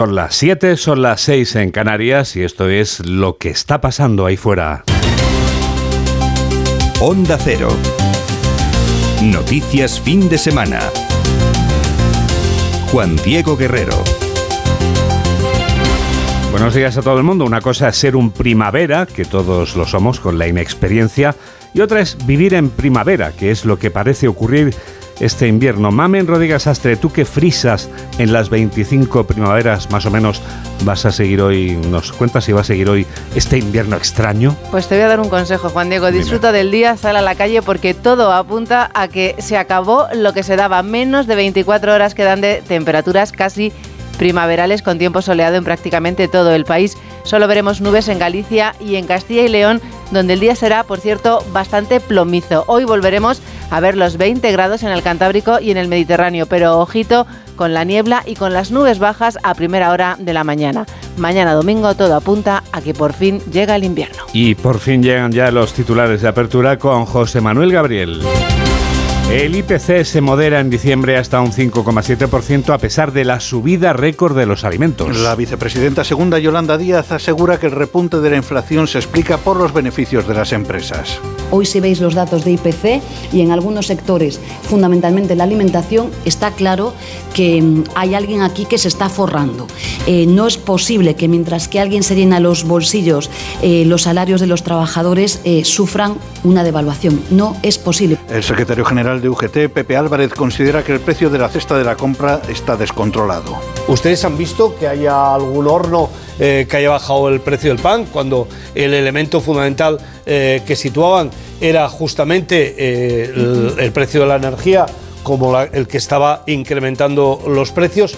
Son las 7, son las 6 en Canarias y esto es lo que está pasando ahí fuera. Onda Cero. Noticias fin de semana. Juan Diego Guerrero. Buenos días a todo el mundo. Una cosa es ser un primavera, que todos lo somos con la inexperiencia, y otra es vivir en primavera, que es lo que parece ocurrir este invierno. Mamen Rodríguez Astre, tú que frisas en las 25 primaveras más o menos, vas a seguir hoy, nos cuentas si va a seguir hoy este invierno extraño. Pues te voy a dar un consejo, Juan Diego. Disfruta del día, sal a la calle porque todo apunta a que se acabó lo que se daba. Menos de 24 horas quedan de temperaturas casi primaverales con tiempo soleado en prácticamente todo el país. Solo veremos nubes en Galicia y en Castilla y León, donde el día será, por cierto, bastante plomizo. Hoy volveremos a ver los 20 grados en el Cantábrico y en el Mediterráneo, pero ojito con la niebla y con las nubes bajas a primera hora de la mañana. Mañana domingo todo apunta a que por fin llega el invierno. Y por fin llegan ya los titulares de apertura con José Manuel Gabriel. El IPC se modera en diciembre hasta un 5,7% a pesar de la subida récord de los alimentos. La vicepresidenta segunda Yolanda Díaz asegura que el repunte de la inflación se explica por los beneficios de las empresas. Hoy si veis los datos de IPC y en algunos sectores, fundamentalmente la alimentación, está claro que mm, hay alguien aquí que se está forrando. Eh, no es posible que mientras que alguien se llena los bolsillos, eh, los salarios de los trabajadores eh, sufran una devaluación. No es posible. El secretario general de UGT, Pepe Álvarez, considera que el precio de la cesta de la compra está descontrolado. ¿Ustedes han visto que haya algún horno que haya bajado el precio del pan cuando el elemento fundamental que situaban era justamente el, el, precio de la energía como la, el que estaba incrementando los precios?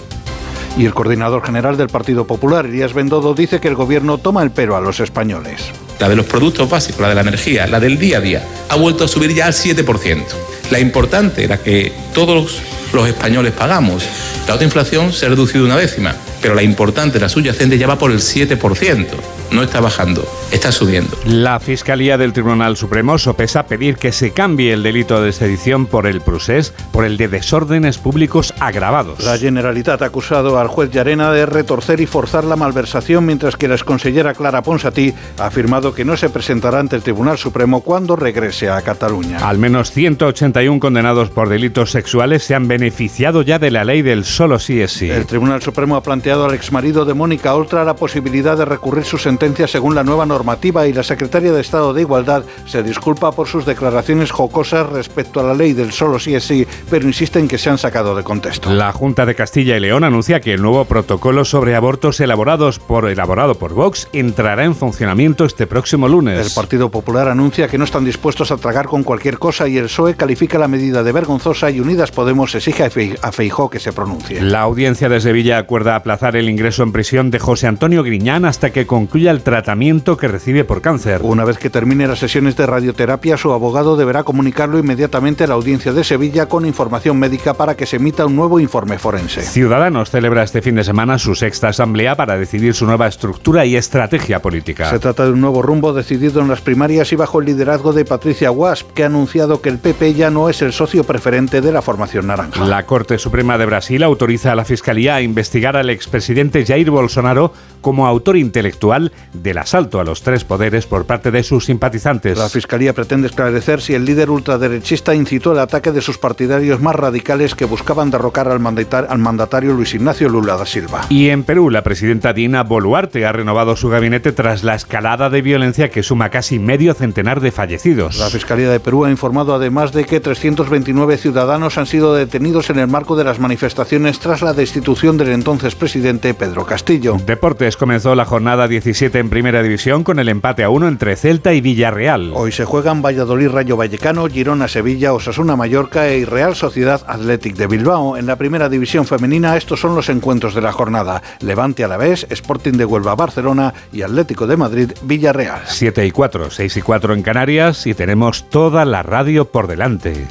Y el coordinador general del Partido Popular, Elías Bendodo, dice que el gobierno toma el pero a los españoles. La de los productos básicos, la de la energía, la del día a día, ha vuelto a subir ya al 7%. La importante era que todos los españoles pagamos. La otra inflación se ha reducido una décima, pero la importante, la subyacente, ya va por el 7% no está bajando, está subiendo. La Fiscalía del Tribunal Supremo sopesa pedir que se cambie el delito de sedición por el procés por el de desórdenes públicos agravados. La Generalitat ha acusado al juez Llarena de retorcer y forzar la malversación, mientras que la exconsellera Clara Ponsatí ha afirmado que no se presentará ante el Tribunal Supremo cuando regrese a Cataluña. Al menos 181 condenados por delitos sexuales se han beneficiado ya de la ley del solo sí es sí. El Tribunal Supremo ha planteado al exmarido de Mónica Oltra la posibilidad de recurrir su sentencia según la nueva normativa y la secretaria de Estado de Igualdad se disculpa por sus declaraciones jocosas respecto a la ley del solo sí es sí, pero insiste en que se han sacado de contexto. La Junta de Castilla y León anuncia que el nuevo protocolo sobre abortos elaborados por, elaborado por Vox entrará en funcionamiento este próximo lunes. El Partido Popular anuncia que no están dispuestos a tragar con cualquier cosa y el PSOE califica la medida de vergonzosa y Unidas Podemos exige a Feijó que se pronuncie. La audiencia de Sevilla acuerda aplazar el ingreso en prisión de José Antonio Griñán hasta que concluya el tratamiento que recibe por cáncer. Una vez que termine las sesiones de radioterapia, su abogado deberá comunicarlo inmediatamente a la audiencia de Sevilla con información médica para que se emita un nuevo informe forense. Ciudadanos celebra este fin de semana su sexta asamblea para decidir su nueva estructura y estrategia política. Se trata de un nuevo rumbo decidido en las primarias y bajo el liderazgo de Patricia Wasp, que ha anunciado que el PP ya no es el socio preferente de la formación naranja. La Corte Suprema de Brasil autoriza a la Fiscalía a investigar al expresidente Jair Bolsonaro como autor intelectual del asalto a los tres poderes por parte de sus simpatizantes. La Fiscalía pretende esclarecer si el líder ultraderechista incitó el ataque de sus partidarios más radicales que buscaban derrocar al, mandatar al mandatario Luis Ignacio Lula da Silva. Y en Perú, la presidenta Dina Boluarte ha renovado su gabinete tras la escalada de violencia que suma casi medio centenar de fallecidos. La Fiscalía de Perú ha informado además de que 329 ciudadanos han sido detenidos en el marco de las manifestaciones tras la destitución del entonces presidente Pedro Castillo. Deportes comenzó la jornada 17 en Primera División con el empate a uno entre Celta y Villarreal. Hoy se juegan Valladolid Rayo Vallecano, Girona Sevilla, Osasuna Mallorca y Real Sociedad Athletic de Bilbao. En la Primera División Femenina estos son los encuentros de la jornada. Levante a la vez, Sporting de Huelva Barcelona y Atlético de Madrid Villarreal. 7 y 4, 6 y 4 en Canarias y tenemos toda la radio por delante.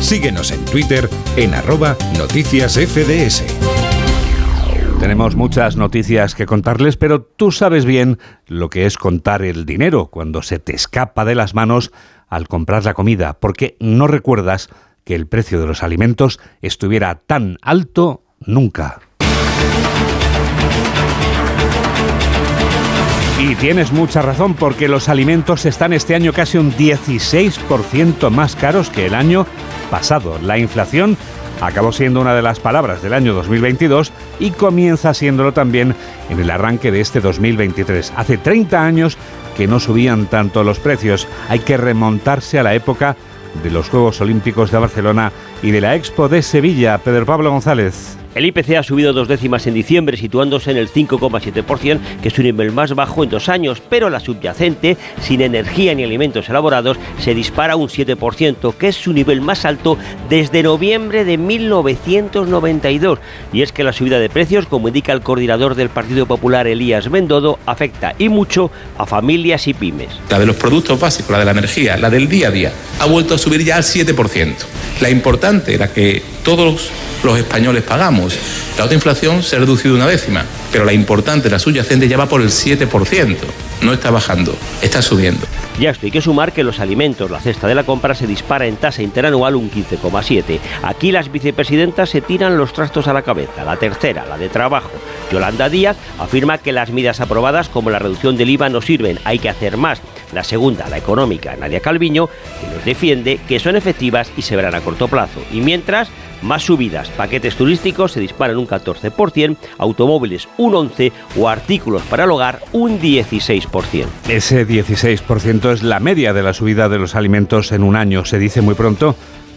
Síguenos en Twitter en arroba noticias FDS. Tenemos muchas noticias que contarles, pero tú sabes bien lo que es contar el dinero cuando se te escapa de las manos al comprar la comida, porque no recuerdas que el precio de los alimentos estuviera tan alto nunca. Y tienes mucha razón porque los alimentos están este año casi un 16% más caros que el año pasado. La inflación acabó siendo una de las palabras del año 2022 y comienza siéndolo también en el arranque de este 2023. Hace 30 años que no subían tanto los precios. Hay que remontarse a la época de los Juegos Olímpicos de Barcelona y de la Expo de Sevilla. Pedro Pablo González. El IPC ha subido dos décimas en diciembre, situándose en el 5,7%, que es un nivel más bajo en dos años, pero la subyacente, sin energía ni alimentos elaborados, se dispara un 7%, que es su nivel más alto desde noviembre de 1992. Y es que la subida de precios, como indica el coordinador del Partido Popular, Elías Mendodo, afecta y mucho a familias y pymes. La de los productos básicos, la de la energía, la del día a día, ha vuelto a subir ya al 7%. La importante, la que todos los españoles pagamos. La otra inflación se ha reducido una décima, pero la importante, la subyacente, ya va por el 7%. No está bajando, está subiendo. Ya esto hay que sumar que los alimentos, la cesta de la compra, se dispara en tasa interanual un 15,7. Aquí las vicepresidentas se tiran los trastos a la cabeza. La tercera, la de trabajo, Yolanda Díaz, afirma que las medidas aprobadas, como la reducción del IVA, no sirven, hay que hacer más. La segunda, la económica, Nadia Calviño, que nos defiende que son efectivas y se verán a corto plazo. Y mientras, más subidas, paquetes turísticos se disparan un 14%, automóviles un 11% o artículos para el hogar un 16%. Ese 16% es la media de la subida de los alimentos en un año. Se dice muy pronto,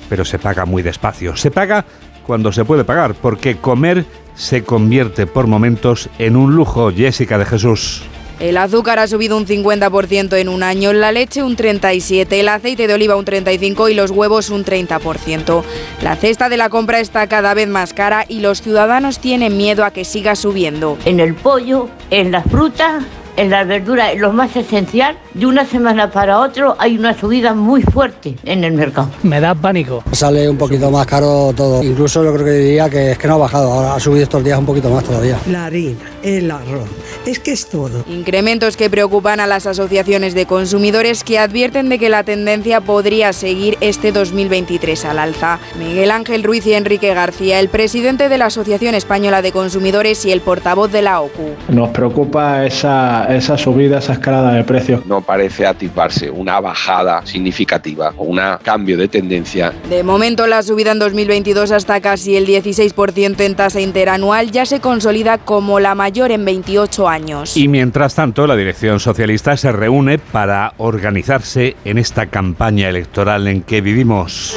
pero se paga muy despacio. Se paga cuando se puede pagar, porque comer se convierte por momentos en un lujo. Jessica de Jesús. El azúcar ha subido un 50% en un año, la leche un 37%, el aceite de oliva un 35% y los huevos un 30%. La cesta de la compra está cada vez más cara y los ciudadanos tienen miedo a que siga subiendo. En el pollo, en las frutas en las verduras, lo más esencial, de una semana para otro hay una subida muy fuerte en el mercado. Me da pánico. Sale un poquito más caro todo. Incluso yo creo que diría que es que no ha bajado, ahora ha subido estos días un poquito más todavía. La harina, el arroz, es que es todo. Incrementos que preocupan a las asociaciones de consumidores que advierten de que la tendencia podría seguir este 2023 al alza. Miguel Ángel Ruiz y Enrique García, el presidente de la Asociación Española de Consumidores y el portavoz de la OCU. Nos preocupa esa, esa subida, esa escalada de precios. No parece activarse una bajada significativa o un cambio de tendencia. De momento la subida en 2022 hasta casi el 16% en tasa interanual ya se consolida como la mayor en 28 años. Y mientras tanto, la dirección socialista se reúne para organizarse en esta campaña electoral en que vivimos.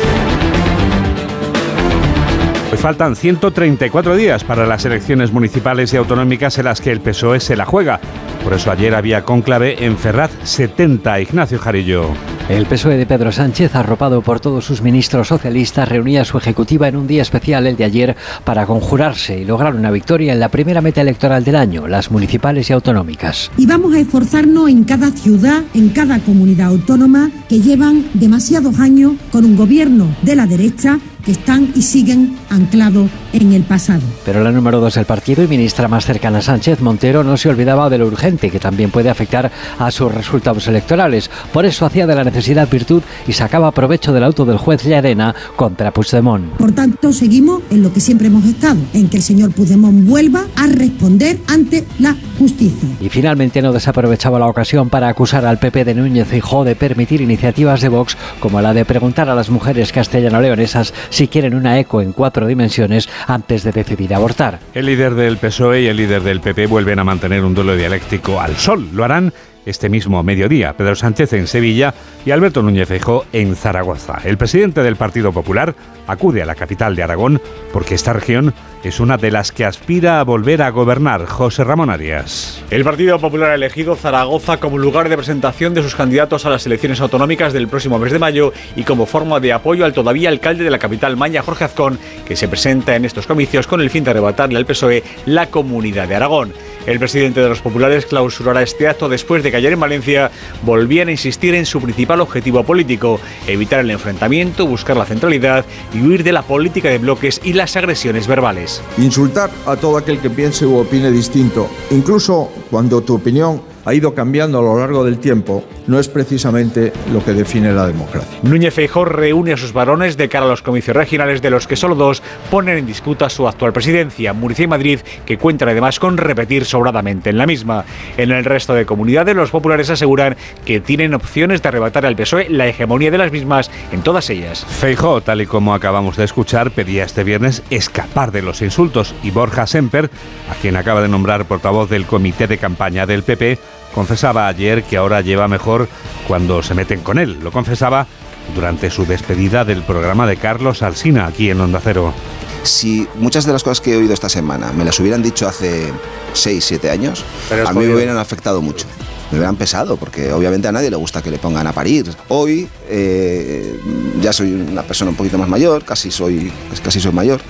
Hoy faltan 134 días para las elecciones municipales y autonómicas en las que el PSOE se la juega. Por eso ayer había cónclave en Ferraz 70, Ignacio Jarillo. El PSOE de Pedro Sánchez, arropado por todos sus ministros socialistas, reunía a su ejecutiva en un día especial, el de ayer, para conjurarse y lograr una victoria en la primera meta electoral del año, las municipales y autonómicas. Y vamos a esforzarnos en cada ciudad, en cada comunidad autónoma, que llevan demasiados años con un gobierno de la derecha que están y siguen anclados en el pasado. Pero la número dos del partido y ministra más cercana a Sánchez, Montero, no se olvidaba de lo urgente que también puede afectar a sus resultados electorales. Por eso hacía de la necesidad virtud y sacaba provecho del auto del juez Llarena contra Puigdemont. Por tanto, seguimos en lo que siempre hemos estado, en que el señor Puigdemont vuelva a responder ante la justicia. Y finalmente no desaprovechaba la ocasión para acusar al PP de Núñez Feijóo de permitir iniciativas de Vox como la de preguntar a las mujeres castellano-leonesas si quieren una eco en cuatro dimensiones antes de decidir abortar. El líder del PSOE y el líder del PP vuelven a mantener un duelo dialéctico al sol. Lo harán este mismo mediodía. Pedro Sánchez en Sevilla y Alberto Núñez Feijóo en Zaragoza. El presidente del Partido Popular acude a la capital de Aragón porque esta región es una de las que aspira a volver a gobernar. José Ramón Arias. El Partido Popular ha elegido Zaragoza como lugar de presentación de sus candidatos a las elecciones autonómicas del próximo mes de mayo y como forma de apoyo al todavía alcalde de la capital Maña, Jorge Azcón, que se presenta en estos comicios con el fin de arrebatarle al PSOE la comunidad de Aragón. El presidente de los populares clausurará este acto después de que ayer en Valencia volvían a insistir en su principal objetivo político, evitar el enfrentamiento, buscar la centralidad y huir de la política de bloques y las agresiones verbales. Insultar a todo aquel que piense u opine distinto, incluso cuando tu opinión ha ido cambiando a lo largo del tiempo, no es precisamente lo que define la democracia. Núñez Feijóo reúne a sus varones de cara a los comicios regionales, de los que solo dos ponen en disputa su actual presidencia, Murcia y Madrid, que cuentan además con repetir sobradamente en la misma. En el resto de comunidades, los populares aseguran que tienen opciones de arrebatar al PSOE la hegemonía de las mismas en todas ellas. Feijóo, tal y como acabamos de escuchar, pedía este viernes escapar de los insultos y Borja Semper, a quien acaba de nombrar portavoz del comité de campaña del PP, confesaba ayer que ahora lleva mejor cuando se meten con él. Lo confesaba durante su despedida del programa de Carlos Alsina aquí en Onda Cero. Si muchas de las cosas que he oído esta semana me las hubieran dicho hace 6, 7 años, a mí me hubieran afectado mucho. Me hubieran pesado, porque obviamente a nadie le gusta que le pongan a parir. Hoy eh, ya soy una persona un poquito más mayor, casi soy, casi soy mayor,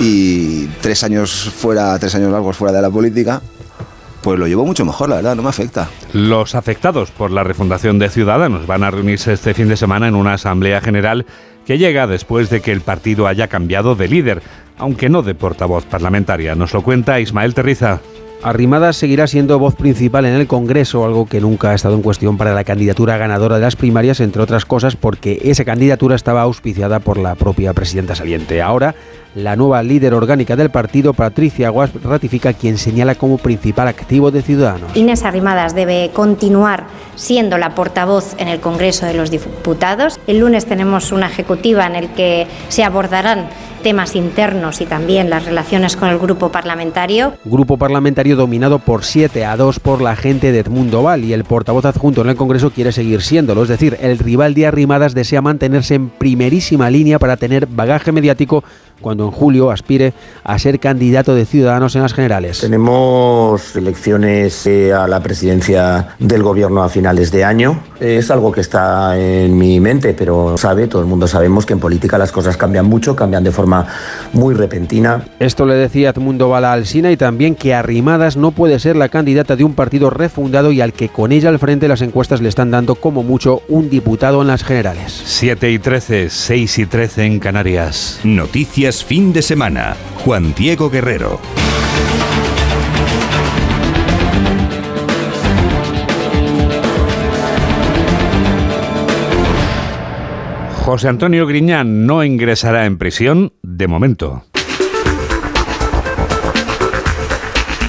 y tres años fuera, tres años largos fuera de la política, pues lo llevo mucho mejor, la verdad, no me afecta. Los afectados por la refundación de Ciudadanos van a reunirse este fin de semana en una asamblea general que llega después de que el partido haya cambiado de líder, aunque no de portavoz parlamentaria. Nos lo cuenta Ismael Terriza. Arrimadas seguirá siendo voz principal en el Congreso, algo que nunca ha estado en cuestión para la candidatura ganadora de las primarias, entre otras cosas porque esa candidatura estaba auspiciada por la propia presidenta saliente. Ahora, la nueva líder orgánica del partido, Patricia Guas, ratifica quien señala como principal activo de Ciudadanos. Inés Arrimadas debe continuar siendo la portavoz en el Congreso de los Diputados. El lunes tenemos una ejecutiva en el que se abordarán temas internos y también las relaciones con el grupo parlamentario. Grupo parlamentario dominado por 7 a 2 por la gente de Edmundo Val y el portavoz adjunto en el Congreso quiere seguir siéndolo, es decir, el rival de Arrimadas desea mantenerse en primerísima línea para tener bagaje mediático cuando en julio aspire a ser candidato de Ciudadanos en las generales. Tenemos elecciones eh, a la presidencia del gobierno a finales de año. Es algo que está en mi mente, pero sabe, todo el mundo sabemos que en política las cosas cambian mucho, cambian de forma muy repentina. Esto le decía Edmundo Bala Alsina y también que Arrimadas no puede ser la candidata de un partido refundado y al que con ella al frente las encuestas le están dando como mucho un diputado en las generales. 7 y 13, 6 y 13 en Canarias. Noticias fin de semana. Juan Diego Guerrero. José Antonio Griñán no ingresará en prisión de momento.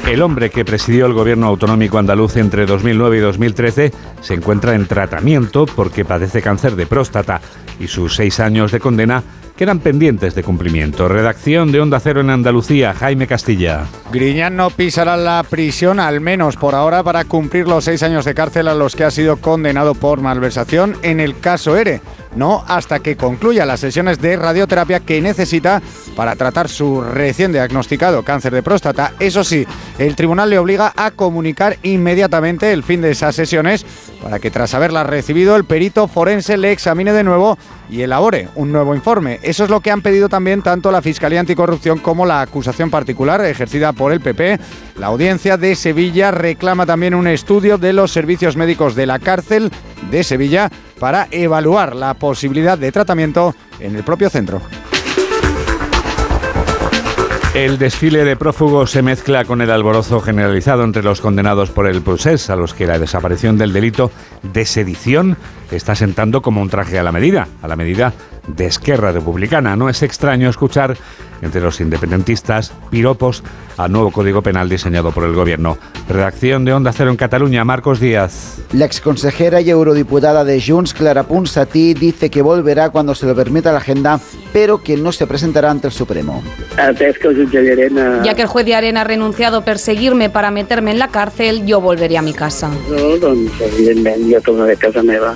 El hombre que presidió el gobierno autonómico andaluz entre 2009 y 2013 se encuentra en tratamiento porque padece cáncer de próstata y sus seis años de condena quedan pendientes de cumplimiento. Redacción de Onda Cero en Andalucía, Jaime Castilla. Griñán no pisará la prisión, al menos por ahora, para cumplir los seis años de cárcel a los que ha sido condenado por malversación en el caso ERE. No hasta que concluya las sesiones de radioterapia que necesita para tratar su recién diagnosticado cáncer de próstata. Eso sí, el tribunal le obliga a comunicar inmediatamente el fin de esas sesiones para que tras haberlas recibido el perito forense le examine de nuevo y elabore un nuevo informe. Eso es lo que han pedido también tanto la Fiscalía Anticorrupción como la acusación particular ejercida por el PP. La audiencia de Sevilla reclama también un estudio de los servicios médicos de la cárcel de Sevilla para evaluar la posibilidad de tratamiento en el propio centro. El desfile de prófugos se mezcla con el alborozo generalizado entre los condenados por el procés, a los que la desaparición del delito de sedición está sentando como un traje a la medida, a la medida de Esquerra Republicana. No es extraño escuchar entre los independentistas piropos al nuevo Código Penal diseñado por el Gobierno. Redacción de Onda Cero en Cataluña, Marcos Díaz. La exconsejera y eurodiputada de Junts, Clara Ponsatí, dice que volverá cuando se lo permita la agenda, pero que no se presentará ante el Supremo. Ya que el juez de Arena ha renunciado a perseguirme para meterme en la cárcel, yo volveré a mi casa. No, tornaré a casa meva.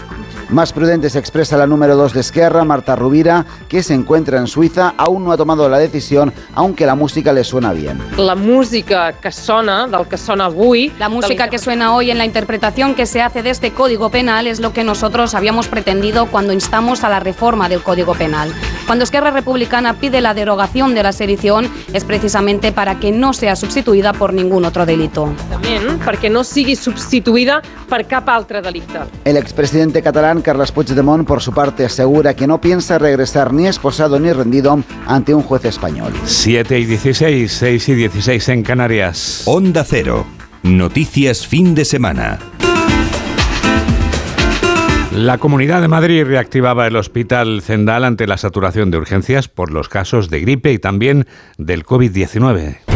Más prudente se expresa la número 2 de Esquerra, Marta Rubira, que se encuentra en Suiza. Aún no ha tomado la decisión, aunque la música le suena bien. La música que sona, del que sona avui... La música que suena hoy en la interpretación que se hace de este Código Penal es lo que nosotros habíamos pretendido cuando instamos a la reforma del Código Penal. Cuando Esquerra Republicana pide la derogación de la sedición es precisamente para que no sea sustituida por ningún otro delito. También perquè no sigui substituïda per cap altre delicte. El expresidente catalán Carles Puigdemont, por su parte, asegura que no piensa regresar ni esposado ni rendido ante un juez español. 7 y 16, 6 y 16 en Canarias. Onda Cero. Noticias fin de semana. La Comunidad de Madrid reactivaba el Hospital Zendal ante la saturación de urgencias por los casos de gripe y también del COVID-19.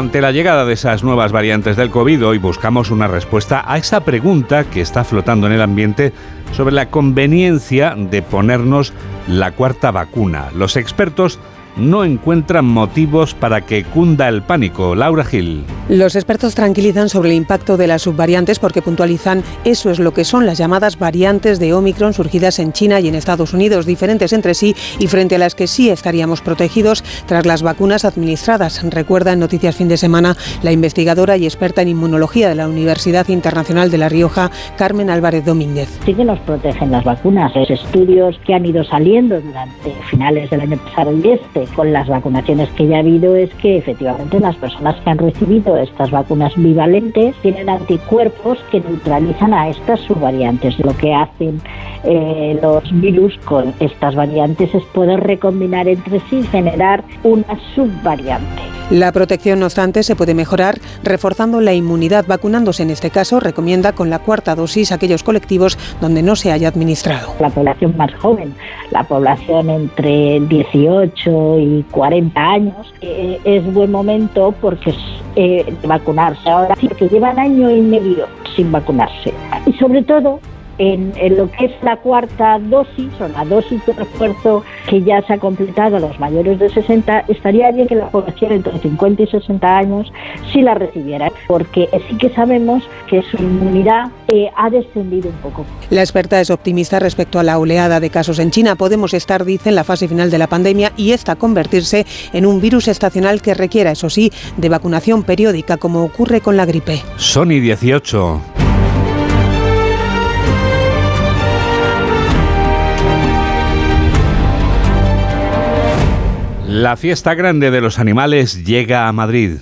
Ante la llegada de esas nuevas variantes del COVID, hoy buscamos una respuesta a esa pregunta que está flotando en el ambiente sobre la conveniencia de ponernos la cuarta vacuna. Los expertos no encuentran motivos para que cunda el pánico. Laura Gil. Los expertos tranquilizan sobre el impacto de las subvariantes porque puntualizan eso es lo que son las llamadas variantes de Omicron surgidas en China y en Estados Unidos, diferentes entre sí y frente a las que sí estaríamos protegidos tras las vacunas administradas. Recuerda en Noticias Fin de Semana la investigadora y experta en inmunología de la Universidad Internacional de La Rioja, Carmen Álvarez Domínguez. Sí que nos protegen las vacunas. Los estudios que han ido saliendo durante finales del año pasado y este con las vacunaciones que ya ha habido es que efectivamente las personas que han recibido estas vacunas bivalentes tienen anticuerpos que neutralizan a estas subvariantes. Lo que hacen eh, los virus con estas variantes es poder recombinar entre sí y generar una subvariante. La protección, no obstante, se puede mejorar reforzando la inmunidad vacunándose. En este caso, recomienda con la cuarta dosis aquellos colectivos donde no se haya administrado. La población más joven, la población entre 18 y 40 años, eh, es buen momento porque eh, vacunarse. Ahora sí, que llevan año y medio sin vacunarse. Y sobre todo en, lo que es la cuarta dosis o la dosis de refuerzo que ya se ha completado a los mayores de 60, estaría bien que la población entre 50 y 60 años sí la recibiera, porque sí que sabemos que su inmunidad eh, ha descendido un poco. La experta es optimista respecto a la oleada de casos en China. Podemos estar, dice, en la fase final de la pandemia y esta convertirse en un virus estacional que requiera, eso sí, de vacunación periódica, como ocurre con la gripe. Sony 18. La fiesta grande de los animales llega a Madrid.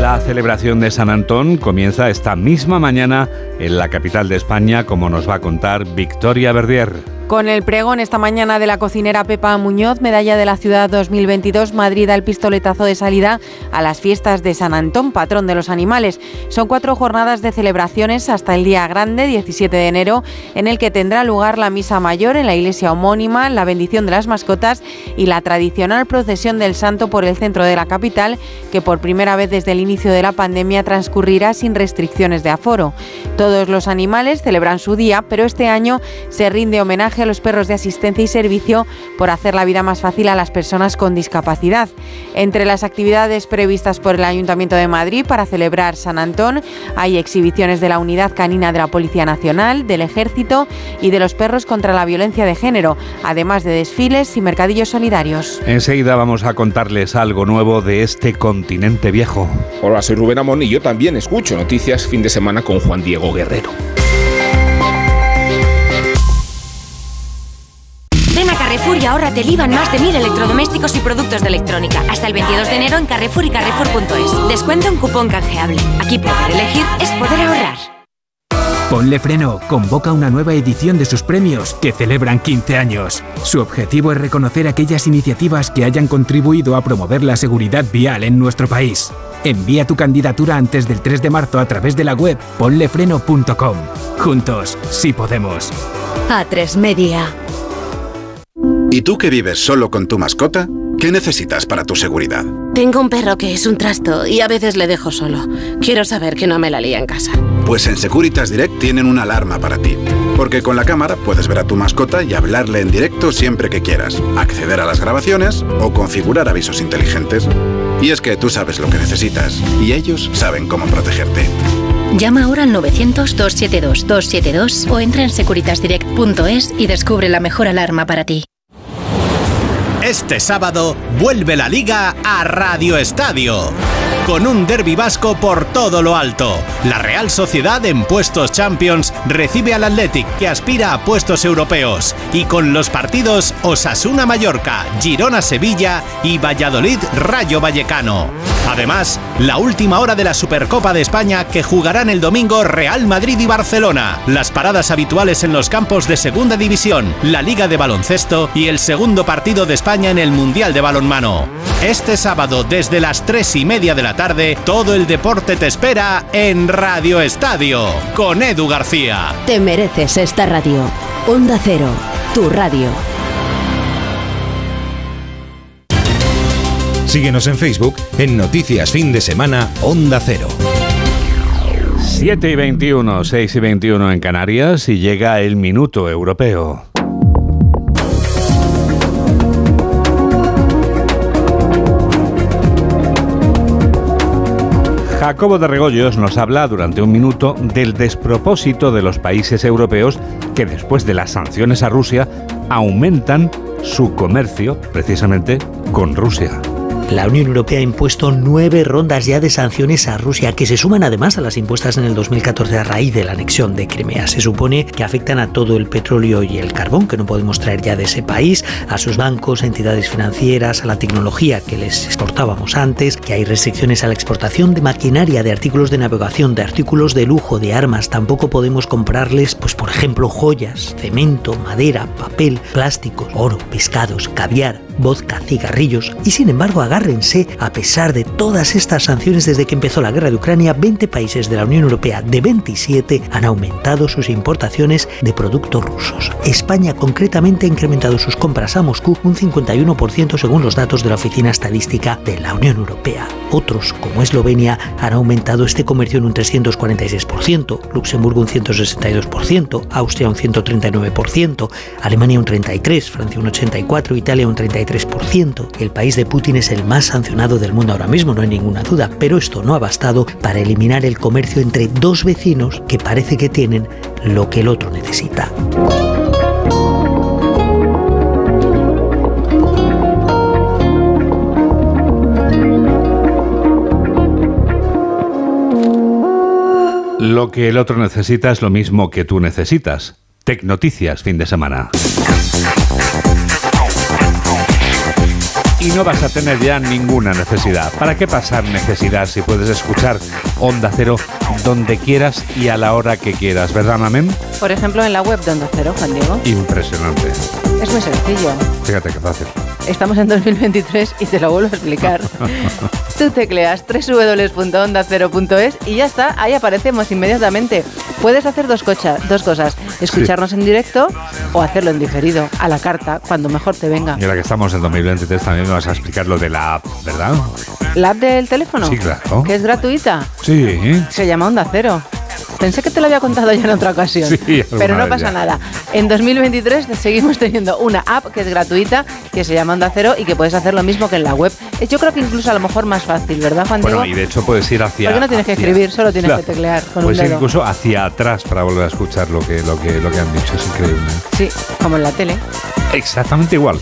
La celebración de San Antón comienza esta misma mañana en la capital de España, como nos va a contar Victoria Verdier. Con el pregón esta mañana de la cocinera Pepa Muñoz, medalla de la ciudad 2022, Madrid da el pistoletazo de salida a las fiestas de San Antón, patrón de los animales. Son cuatro jornadas de celebraciones hasta el día grande, 17 de enero, en el que tendrá lugar la misa mayor en la iglesia homónima, la bendición de las mascotas y la tradicional procesión del santo por el centro de la capital, que por primera vez desde el inicio de la pandemia transcurrirá sin restricciones de aforo. Todos los animales celebran su día, pero este año se rinde homenaje a los perros de asistencia y servicio por hacer la vida más fácil a las personas con discapacidad. Entre las actividades previstas por el Ayuntamiento de Madrid para celebrar San Antón hay exhibiciones de la Unidad Canina de la Policía Nacional, del Ejército y de los perros contra la violencia de género, además de desfiles y mercadillos solidarios. Enseguida vamos a contarles algo nuevo de este continente viejo. Hola, soy Rubén Amón y yo también escucho noticias fin de semana con Juan Diego Guerrero. Y ahorra el IVA en más de mil electrodomésticos y productos de electrónica. Hasta el 22 de enero en Carrefour y Carrefour.es. Descuento en cupón canjeable. Aquí poder elegir es poder ahorrar. Ponle Freno convoca una nueva edición de sus premios que celebran 15 años. Su objetivo es reconocer aquellas iniciativas que hayan contribuido a promover la seguridad vial en nuestro país. Envía tu candidatura antes del 3 de marzo a través de la web ponlefreno.com. Juntos, sí podemos. A3 Media. ¿Y tú que vives solo con tu mascota? ¿Qué necesitas para tu seguridad? Tengo un perro que es un trasto y a veces le dejo solo. Quiero saber que no me la lía en casa. Pues en Securitas Direct tienen una alarma para ti. Porque con la cámara puedes ver a tu mascota y hablarle en directo siempre que quieras, acceder a las grabaciones o configurar avisos inteligentes. Y es que tú sabes lo que necesitas y ellos saben cómo protegerte. Llama ahora al 900-272-272 o entra en securitasdirect.es y descubre la mejor alarma para ti. Este sábado vuelve la liga a Radio Estadio. Con un derby vasco por todo lo alto. La Real Sociedad en puestos Champions recibe al Athletic que aspira a puestos europeos y con los partidos Osasuna Mallorca, Girona Sevilla y Valladolid Rayo Vallecano. Además, la última hora de la Supercopa de España que jugarán el domingo Real Madrid y Barcelona, las paradas habituales en los campos de Segunda División, la Liga de Baloncesto y el segundo partido de España en el Mundial de Balonmano. Este sábado desde las 3 y media de la tarde, todo el deporte te espera en Radio Estadio con Edu García. Te mereces esta radio. Onda Cero, tu radio. Síguenos en Facebook en Noticias Fin de Semana Onda Cero. 7 y 21, 6 y 21 en Canarias y llega el minuto europeo. Jacobo de Regoyos nos habla durante un minuto del despropósito de los países europeos que después de las sanciones a Rusia aumentan su comercio precisamente con Rusia. La Unión Europea ha impuesto nueve rondas ya de sanciones a Rusia, que se suman además a las impuestas en el 2014 a raíz de la anexión de Crimea. Se supone que afectan a todo el petróleo y el carbón que no podemos traer ya de ese país, a sus bancos, entidades financieras, a la tecnología que les exportábamos antes, que hay restricciones a la exportación de maquinaria, de artículos de navegación, de artículos de lujo, de armas. Tampoco podemos comprarles, pues por ejemplo, joyas, cemento, madera, papel, plásticos, oro, pescados, caviar, vodka, cigarrillos. Y sin embargo, agárrense, a pesar de todas estas sanciones desde que empezó la guerra de Ucrania, 20 países de la Unión Europea de 27 han aumentado sus importaciones de productos rusos. España concretamente ha incrementado sus compras a Moscú un 51% según los datos de la Oficina Estadística de la Unión Europea. Otros, como Eslovenia, han aumentado este comercio en un 346%, Luxemburgo un 162%, Austria un 139%, Alemania un 33%, Francia un 84%, Italia un 33%. El país de Putin es el más sancionado del mundo ahora mismo, no hay ninguna duda, pero esto no ha bastado para eliminar el comercio entre dos vecinos que parece que tienen lo que el otro necesita. Lo que el otro necesita es lo mismo que tú necesitas. Tecnoticias, fin de semana. Y no vas a tener ya ninguna necesidad. ¿Para qué pasar necesidad si puedes escuchar Onda Cero donde quieras y a la hora que quieras, ¿verdad, Mamen? Por ejemplo, en la web de Onda Cero, Juan Diego. Impresionante. Es muy sencillo. Fíjate qué fácil. Estamos en 2023 y te lo vuelvo a explicar. Tú tecleas www.ondacero.es y ya está, ahí aparecemos inmediatamente. Puedes hacer dos, dos cosas, escucharnos en directo o hacerlo en diferido, a la carta, cuando mejor te venga. Y ahora que estamos en 2023 también vas a explicar lo de la app, ¿verdad? ¿La app del teléfono? Sí, claro. ¿Que es gratuita? Sí. Se llama Onda Cero. Pensé que te lo había contado ya en otra ocasión. Sí, pero no pasa nada. En 2023 seguimos teniendo una app que es gratuita, que se llama Onda Cero y que puedes hacer lo mismo que en la web. Yo creo que incluso a lo mejor más fácil, ¿verdad, Juan Bueno, y de hecho puedes ir hacia. Porque no tienes que escribir, solo tienes que teclear con puedes un ir dedo. incluso hacia atrás para volver a escuchar lo que, lo que, lo que han dicho. Es increíble. Sí, como en la tele. Exactamente igual.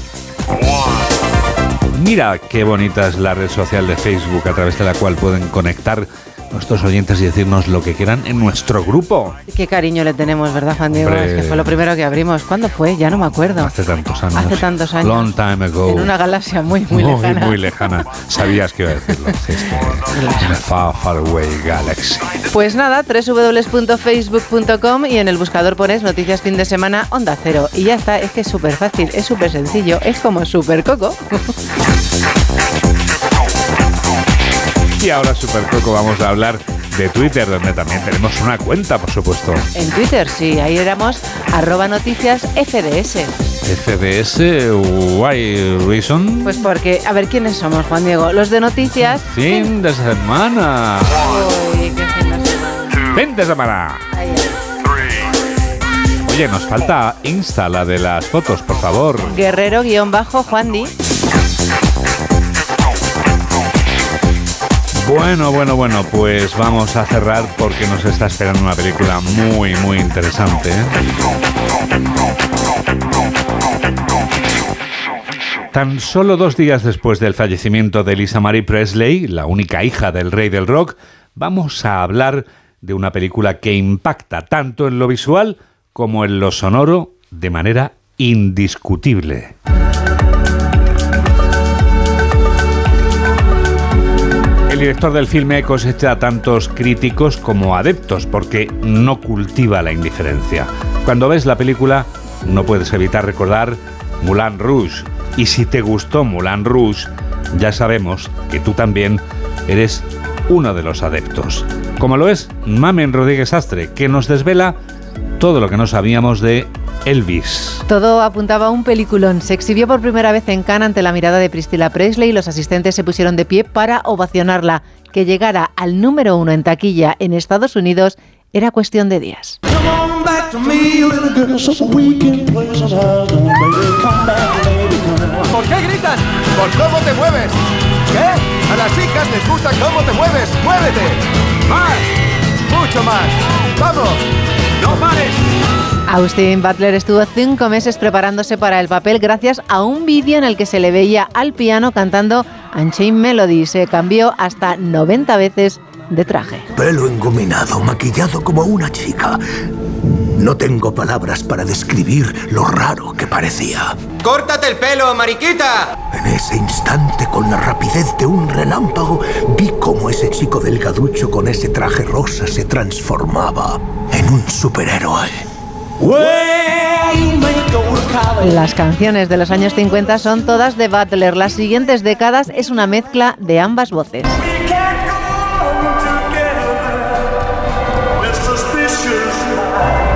Mira qué bonita es la red social de Facebook a través de la cual pueden conectar nuestros oyentes y decirnos lo que quieran en nuestro grupo. Qué cariño le tenemos, ¿verdad, Juan Diego? Hombre. Es que fue lo primero que abrimos. ¿Cuándo fue? Ya no me acuerdo. Hace tantos años. Hace tantos años. Long time ago. En una galaxia muy, muy, lejana. muy lejana. Sabías que iba a decirlo. Sí, es que- in a far, far away galaxy. Pues nada, www.facebook.com y en el buscador pones noticias fin de semana onda cero. Y ya está, es que es súper fácil, es súper sencillo, es como súper coco. Y ahora, Super Coco, vamos a hablar de Twitter, donde también tenemos una cuenta, por supuesto. En Twitter, sí, ahí éramos arroba noticias FDS. FDS, why reason? Pues porque, a ver, ¿quiénes somos, Juan Diego? Los de noticias. Fin de semana. Uy, qué fin de semana. Fin de semana. Oye, nos falta Insta, la de las fotos, por favor. Guerrero-Juan Di. Bueno, bueno, bueno, pues vamos a cerrar porque nos está esperando una película muy, muy interesante. ¿eh? Tan solo dos días después del fallecimiento de Lisa Marie Presley, la única hija del rey del rock, vamos a hablar de una película que impacta tanto en lo visual como en lo sonoro de manera indiscutible. Director del filme cosecha tantos críticos como adeptos porque no cultiva la indiferencia. Cuando ves la película no puedes evitar recordar Moulin Rouge. Y si te gustó Moulin Rouge, ya sabemos que tú también eres uno de los adeptos. Como lo es Mamen Rodríguez Astre, que nos desvela todo lo que no sabíamos de Elvis. Todo apuntaba a un peliculón. Se exhibió por primera vez en Cannes ante la mirada de Priscilla Presley y los asistentes se pusieron de pie para ovacionarla. Que llegara al número uno en taquilla en Estados Unidos era cuestión de días. ¿Por qué gritan? ¿Por cómo te mueves? ¿Qué? A las chicas les gusta cómo te mueves. ¡Muévete! ¡Más! ¡Mucho más! ¡Vamos! ¡No pares! Austin Butler estuvo cinco meses preparándose para el papel gracias a un vídeo en el que se le veía al piano cantando Unchained Melody. Se cambió hasta 90 veces de traje. Pelo engominado, maquillado como una chica. No tengo palabras para describir lo raro que parecía. ¡Córtate el pelo, mariquita! En ese instante, con la rapidez de un relámpago, vi cómo ese chico delgaducho con ese traje rosa se transformaba en un superhéroe. Las canciones de los años 50 son todas de Butler. Las siguientes décadas es una mezcla de ambas voces.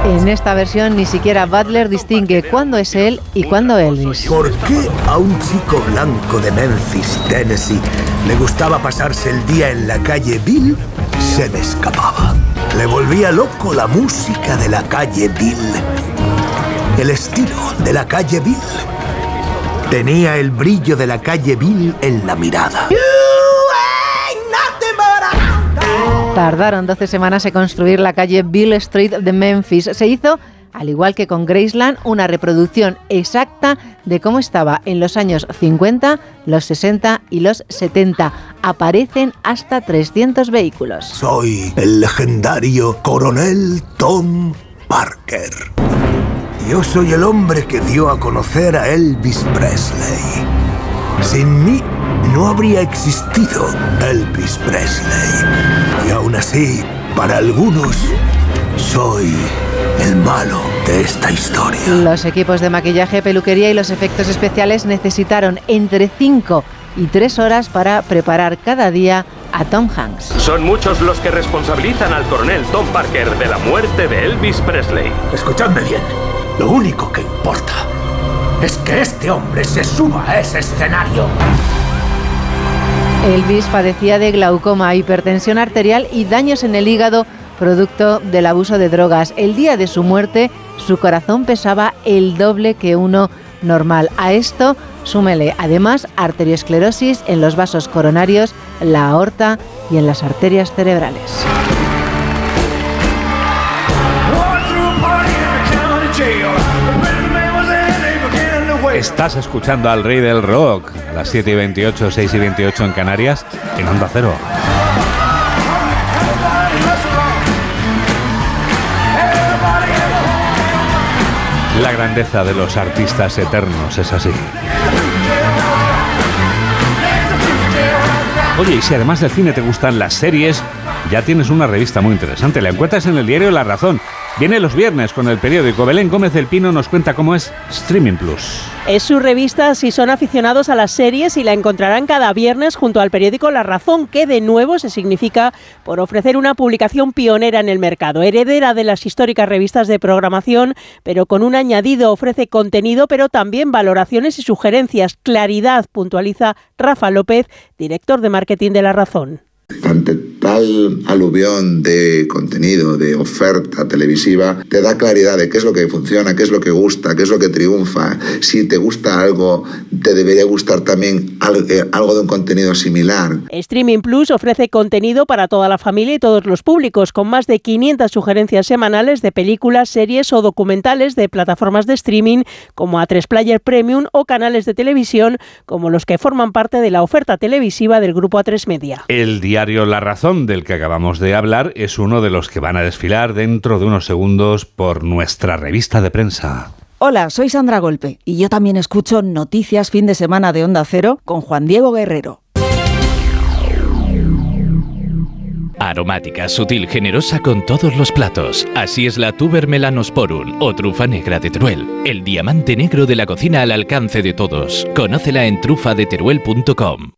En esta versión ni siquiera Butler distingue cuándo es él y cuándo Elvis. ¿Por qué a un chico blanco de Memphis, Tennessee, le gustaba pasarse el día en la calle Bill? Se me escapaba. Le volvía loco la música de la calle Bill. El estilo de la calle Bill. Tenía el brillo de la calle Bill en la mirada. Tardaron 12 semanas en construir la calle Bill Street de Memphis. Se hizo, al igual que con Graceland, una reproducción exacta de cómo estaba en los años 50, los 60 y los 70. Aparecen hasta 300 vehículos. Soy el legendario coronel Tom Parker. Yo soy el hombre que dio a conocer a Elvis Presley. Sin mí no habría existido Elvis Presley. Y aún así, para algunos, soy el malo de esta historia. Los equipos de maquillaje, peluquería y los efectos especiales necesitaron entre 5 y 3 horas para preparar cada día a Tom Hanks. Son muchos los que responsabilizan al coronel Tom Parker de la muerte de Elvis Presley. Escuchadme bien, lo único que importa es que este hombre se suba a ese escenario. Elvis padecía de glaucoma, hipertensión arterial y daños en el hígado producto del abuso de drogas. El día de su muerte, su corazón pesaba el doble que uno normal. A esto súmele además arteriosclerosis en los vasos coronarios, la aorta y en las arterias cerebrales. Estás escuchando al Rey del Rock a las 7 y 28, 6 y 28 en Canarias, en Onda Cero. Grandeza de los artistas eternos es así. Oye, y si además del cine te gustan las series, ya tienes una revista muy interesante. La encuentras en el diario La Razón. Viene los viernes con el periódico. Belén Gómez del Pino nos cuenta cómo es Streaming Plus. Es su revista si son aficionados a las series y la encontrarán cada viernes junto al periódico La Razón, que de nuevo se significa por ofrecer una publicación pionera en el mercado, heredera de las históricas revistas de programación, pero con un añadido ofrece contenido, pero también valoraciones y sugerencias. Claridad, puntualiza Rafa López, director de marketing de La Razón. Tal aluvión de contenido, de oferta televisiva, te da claridad de qué es lo que funciona, qué es lo que gusta, qué es lo que triunfa. Si te gusta algo, te debería gustar también eh, algo de un contenido similar. Streaming Plus ofrece contenido para toda la familia y todos los públicos, con más de 500 sugerencias semanales de películas, series o documentales de plataformas de streaming como A3 Player Premium o canales de televisión como los que forman parte de la oferta televisiva del grupo A3 Media. El diario La Razón, del que acabamos de hablar, es uno de los que van a desfilar dentro de unos segundos por nuestra revista de prensa. Hola, soy Sandra Golpe y yo también escucho Noticias Fin de Semana de Onda Cero con Juan Diego Guerrero. Aromática, sutil, generosa con todos los platos. Así es la Tuber Melanosporum o trufa negra de Teruel. El diamante negro de la cocina al alcance de todos. Conócela en trufadeteruel.com.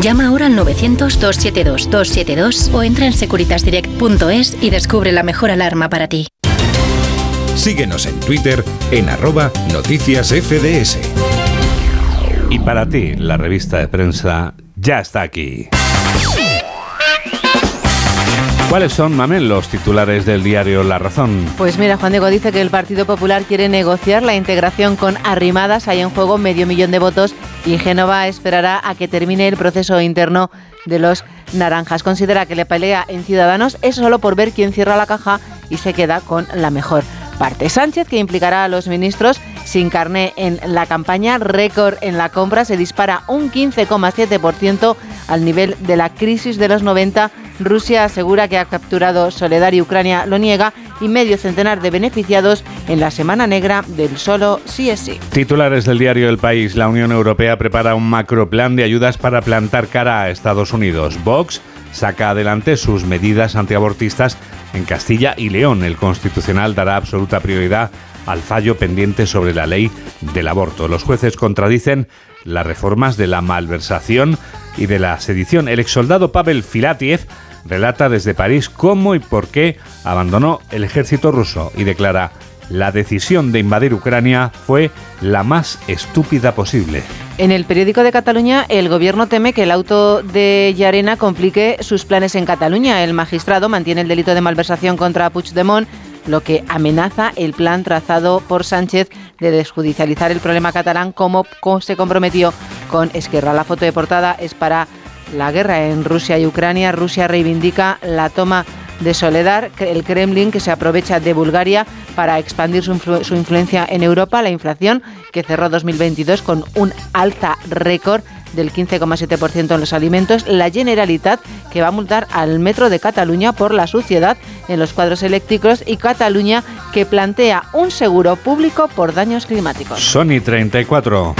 Llama ahora al 900-272-272 o entra en securitasdirect.es y descubre la mejor alarma para ti. Síguenos en Twitter en arroba noticias FDS. Y para ti, la revista de prensa ya está aquí. ¿Cuáles son, Mamen, los titulares del diario La Razón? Pues mira, Juan Diego dice que el Partido Popular quiere negociar la integración con Arrimadas. Hay en juego medio millón de votos y Génova esperará a que termine el proceso interno de los naranjas. Considera que le pelea en Ciudadanos es solo por ver quién cierra la caja y se queda con la mejor parte. Sánchez, que implicará a los ministros sin carné en la campaña, récord en la compra, se dispara un 15,7% al nivel de la crisis de los 90. Rusia asegura que ha capturado Soledad y Ucrania lo niega y medio centenar de beneficiados en la Semana Negra del solo sí es. Titulares del diario El País. La Unión Europea prepara un macroplan de ayudas para plantar cara a Estados Unidos. Vox saca adelante sus medidas antiabortistas en Castilla y León. El Constitucional dará absoluta prioridad al fallo pendiente sobre la ley del aborto. Los jueces contradicen las reformas de la malversación y de la sedición. El exsoldado Pavel Filatiev relata desde París cómo y por qué abandonó el ejército ruso y declara la decisión de invadir Ucrania fue la más estúpida posible. En el periódico de Cataluña, el gobierno teme que el auto de Llarena complique sus planes en Cataluña. El magistrado mantiene el delito de malversación contra Puigdemont, lo que amenaza el plan trazado por Sánchez de desjudicializar el problema catalán como se comprometió con Esquerra. La foto de portada es para la guerra en Rusia y Ucrania. Rusia reivindica la toma de Soledad, el Kremlin que se aprovecha de Bulgaria para expandir su, influencia en Europa, la inflación que cerró 2022 con un alta récord del 15,7% en los alimentos, la Generalitat que va a multar al Metro de Cataluña por la suciedad en los cuadros eléctricos y Cataluña que plantea un seguro público por daños climáticos. Sony 34.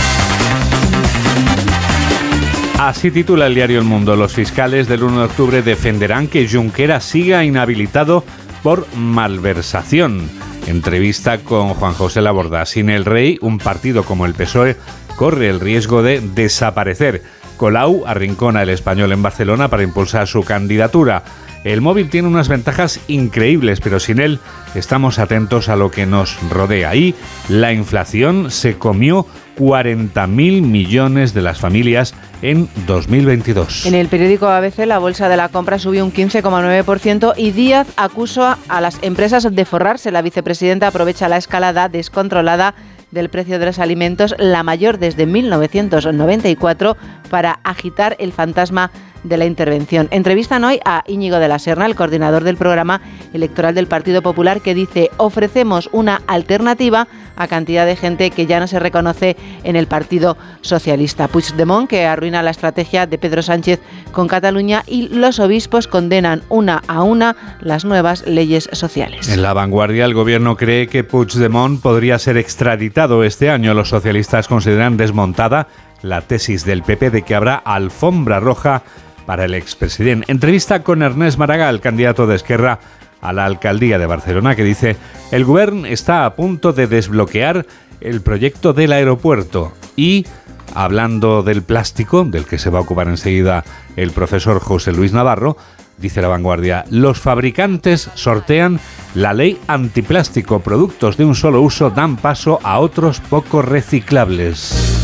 Así titula el diario El Mundo. Los fiscales del 1 de octubre defenderán que Junquera siga inhabilitado por malversación. Entrevista con Juan José Laborda. Sin el rey, un partido como el PSOE corre el riesgo de desaparecer. Colau arrincona el español en Barcelona para impulsar su candidatura. El móvil tiene unas ventajas increíbles, pero sin él estamos atentos a lo que nos rodea. Y la inflación se comió 40.000 millones de las familias en 2022. En el periódico ABC la bolsa de la compra subió un 15,9% y Díaz acusó a las empresas de forrarse. La vicepresidenta aprovecha la escalada descontrolada del precio de los alimentos, la mayor desde 1994, para agitar el fantasma de la intervención. Entrevistan hoy a Íñigo de la Serna, el coordinador del programa electoral del Partido Popular, que dice ofrecemos una alternativa a cantidad de gente que ya no se reconoce en el Partido Socialista. Puigdemont, que arruina la estrategia de Pedro Sánchez con Cataluña y los obispos condenan una a una las nuevas leyes sociales. En la vanguardia, el gobierno cree que Puigdemont podría ser extraditado este año. Los socialistas consideran desmontada la tesis del PP de que habrá alfombra roja para el expresidente. Entrevista con Ernest Maragall, candidato de Esquerra a la alcaldía de Barcelona que dice el gobierno está a punto de desbloquear el proyecto del aeropuerto y hablando del plástico, del que se va a ocupar enseguida el profesor José Luis Navarro, dice la vanguardia, los fabricantes sortean la ley antiplástico. Productos de un solo uso dan paso a otros poco reciclables.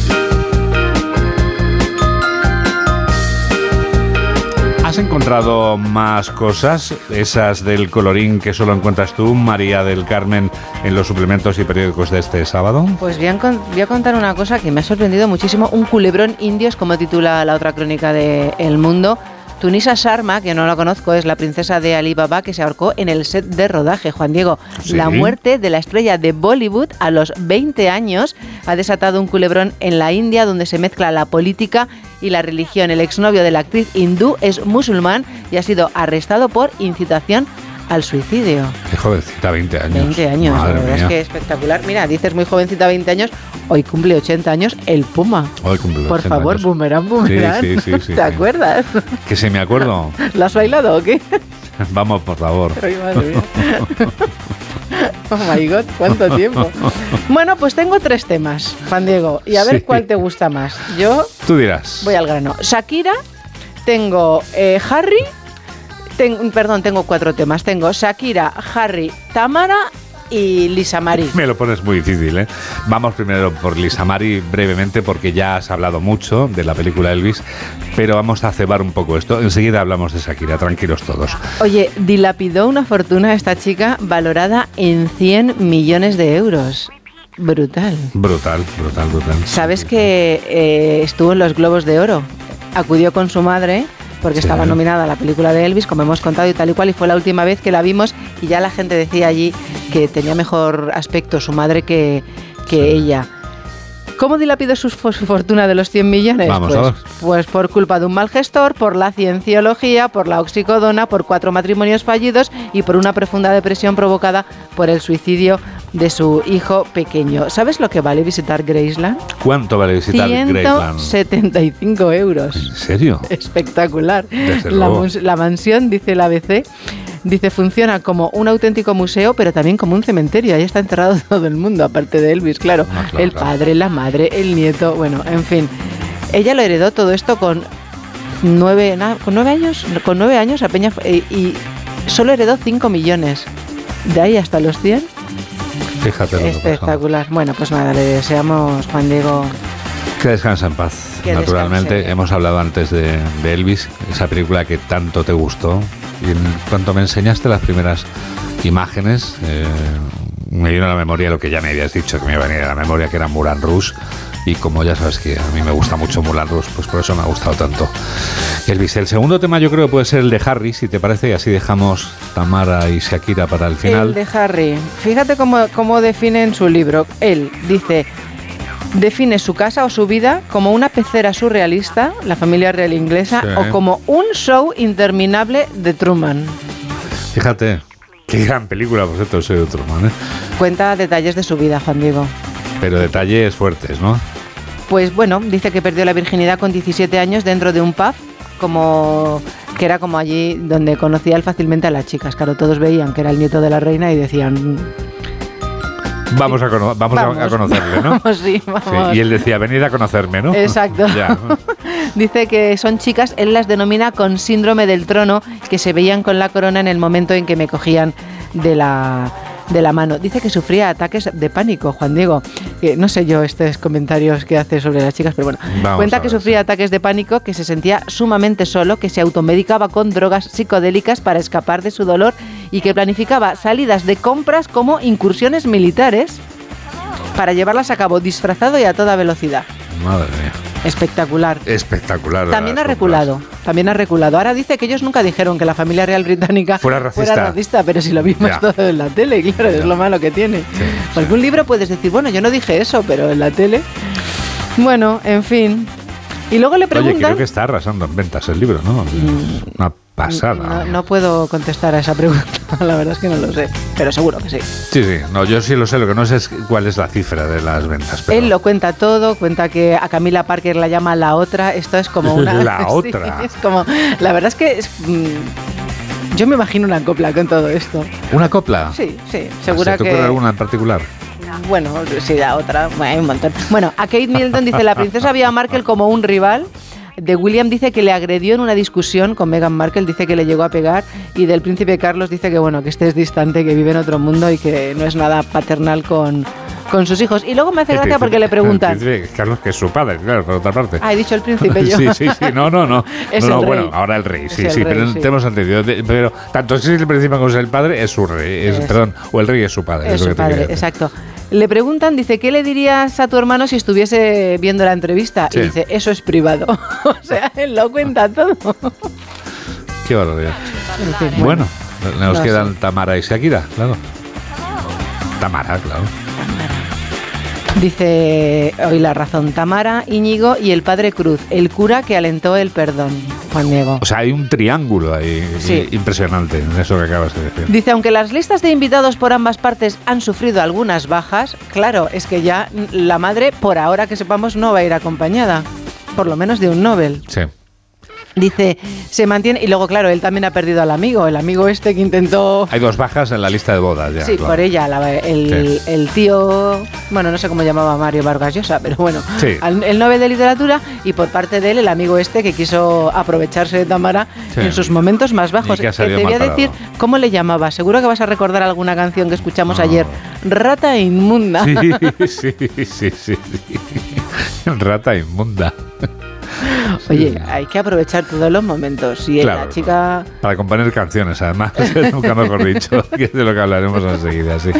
¿Has encontrado más cosas? Esas del colorín que solo encuentras tú, María del Carmen, en los suplementos y periódicos de este sábado. Pues voy a, contar una cosa que me ha sorprendido muchísimo. Un culebrón indio es como titula la otra crónica de El Mundo. Tunisa Sharma, que no la conozco, es la princesa de Alibaba que se ahorcó en el set de rodaje, Juan Diego. La muerte de la estrella de Bollywood a los 20 años ha desatado un culebrón en la India donde se mezcla la política y la religión. El exnovio de la actriz hindú es musulmán y ha sido arrestado por incitación al suicidio. Qué jovencita, 20 años. 20 años, Madre la verdad mía. es que espectacular. Mira, dices muy jovencita, 20 años, hoy cumple 80 años el Puma. Hoy cumple Por 80 favor, años. boomerang, boomerang. Sí, sí, sí, ¿Te acuerdas? Que se me acuerdo. ¿Lo has bailado o qué? Vamos, por favor. Ay, madre mía. Oh my god, cuánto tiempo. Bueno, pues tengo tres temas, Juan Diego, y a ver Sí. cuál te gusta más. Yo Tú dirás. voy al grano. Shakira, tengo eh, Harry, ten- perdón, tengo cuatro temas. Tengo Shakira, Harry, Tamara y Lisa Marie. Me lo pones muy difícil, ¿eh? Vamos primero por Lisa Mari brevemente porque ya has hablado mucho de la película Elvis, pero vamos a cebar un poco esto. Enseguida hablamos de Shakira, tranquilos todos. Oye, dilapidó una fortuna esta chica valorada en 100 millones de euros. Brutal. Brutal, brutal, brutal. ¿Sabes que eh, estuvo en los Globos de Oro? Acudió con su madre porque Sí. estaba nominada a la película de Elvis, como hemos contado y tal y cual, y fue la última vez que la vimos y ya la gente decía allí que tenía mejor aspecto su madre que, que ella. ¿Cómo dilapidó su, fo- su fortuna de los 100 millones? Vamos pues, pues por culpa de un mal gestor, por la cienciología, por la oxicodona, por cuatro matrimonios fallidos y por una profunda depresión provocada por el suicidio de su hijo pequeño. ¿Sabes lo que vale visitar Graceland? ¿Cuánto vale visitar Graceland? 175 euros. ¿En serio? Espectacular. La, la mansión, dice el ABC, dice funciona como un auténtico museo, pero también como un cementerio. Ahí está enterrado todo el mundo, aparte de Elvis, claro. Ah, claro, el claro. padre, la madre, el nieto, bueno, en fin. Ella lo heredó todo esto con nueve, na- con nueve años, con nueve años a Peña y, y solo heredó 5 millones. De ahí hasta los 100, Fíjate lo espectacular. Bueno, pues nada, le deseamos, Juan Diego, Que descansa en paz. Que Naturalmente, descanse. hemos hablado antes de, de Elvis, esa película que tanto te gustó. Y en cuanto me enseñaste las primeras imágenes, eh, me vino a la memoria lo que ya me habías dicho, que me iba a venir a la memoria, que era Moulin Rouge. Y como ya sabes que a mí me gusta mucho Moulin Rouge, pues por eso me ha gustado tanto Elvis. El segundo tema yo creo que puede ser el de Harry, si te parece, y así dejamos Tamara y Shakira para el final. El de Harry. Fíjate cómo, cómo define en su libro. Él dice, define su casa o su vida como una pecera surrealista, la familia real inglesa, Sí. o como un show interminable de Truman. Fíjate, qué gran película, por cierto, soy de Truman, ¿eh? Cuenta detalles de su vida, Juan Diego. Pero detalles fuertes, ¿no? Pues bueno, dice que perdió la virginidad con 17 años dentro de un pub, como que era como allí donde conocía él fácilmente a las chicas. Claro, todos veían que era el nieto de la reina y decían, Vamos a, cono- vamos a- Vamos. conocerle, ¿no? vamos, sí, Sí, vamos. y él decía, venid a conocerme, ¿no? Exacto. Ya. Dice que son chicas, él las denomina con síndrome del trono, que se veían con la corona en el momento en que me cogían de la, de la mano. Dice que sufría ataques de pánico, Juan Diego. Que no sé yo estos comentarios que hace sobre las chicas, pero bueno. Vamos Cuenta que sufría ataques de pánico, que se sentía sumamente solo, que se automedicaba con drogas psicodélicas para escapar de su dolor y que planificaba salidas de compras como incursiones militares para llevarlas a cabo disfrazado y a toda velocidad. Madre mía. Espectacular. Espectacular. También ha reculado, también ha reculado. Ahora dice que ellos nunca dijeron que la familia real británica Fuera racista. racista, pero si lo vimos Ya. todo en la tele, claro, es lo malo que tiene. Algún libro puedes decir, bueno, yo no dije eso, pero en la tele. Bueno, en fin. Y luego le Oye, preguntan. creo que está arrasando en ventas el libro, ¿no? Una pasada. no, no puedo contestar a esa pregunta, la verdad es que no lo sé, pero seguro que sí. Sí, sí. No, yo sí lo sé. Lo que no sé es cuál es la cifra de las ventas. Pero Él lo cuenta todo, cuenta que a Camila Parker la llama la otra. Esto es como una. La Sí, otra. es como. La verdad es que es, mm, Yo me imagino una copla con todo esto. ¿Una copla? Sí, sí, segura ¿Se te que... alguna en particular? Bueno, sí, la otra, hay un montón. Bueno, a Kate Middleton dice, la princesa vio a Markle como un rival. De William dice que le agredió en una discusión con Meghan Markle, dice que le llegó a pegar. Y del príncipe Carlos dice que, bueno, que este es distante, que vive en otro mundo y que no es nada paternal con, con sus hijos. Y luego me hace gracia porque le preguntan... el príncipe Carlos, que es su padre, claro, por otra parte. Ah, he dicho el príncipe yo. Sí, sí, sí, no, no, no. Es no, bueno, ahora el rey, sí, el sí, rey, pero sí. tenemos entendido. Pero tanto si es el príncipe como es el padre, es su rey, es, Es- perdón, o el rey es su padre. Es su que padre, exacto. Le preguntan, dice, ¿qué le dirías a tu hermano si estuviese viendo la entrevista? Sí. Y dice, eso es privado. o sea, él lo cuenta todo. Qué barbaridad. En fin, Bueno, nos no quedan Tamara y Shakira, claro. Tamara, claro. Dice hoy la razón Tamara, Íñigo y el padre Cruz, el cura que alentó el perdón, Juan Diego. O sea, hay un triángulo ahí Sí. impresionante en eso que acabas de decir. Dice, aunque las listas de invitados por ambas partes han sufrido algunas bajas, claro, es que ya la madre, por ahora que sepamos, no va a ir acompañada, por lo menos de un Nobel. Sí. Dice, se mantiene, y luego, claro, él también ha perdido al amigo, el amigo este que intentó... Hay dos bajas en la lista de bodas ya. Sí, claro. por ella, la- el, Sí. el tío, bueno, no sé cómo llamaba Mario Vargas Llosa, pero bueno, Sí. al- el Nobel de Literatura y por parte de él el amigo este que quiso aprovecharse de Tamara Sí. en sus momentos más bajos. Que te voy a decir cómo le llamaba, seguro que vas a recordar alguna canción que escuchamos ayer, Rata Inmunda. Sí, sí, sí, sí. Rata inmunda. Oye, hay que aprovechar todos los momentos. Y Claro. la chica... Para componer canciones, además, nunca mejor dicho, que es de lo que hablaremos enseguida, sí.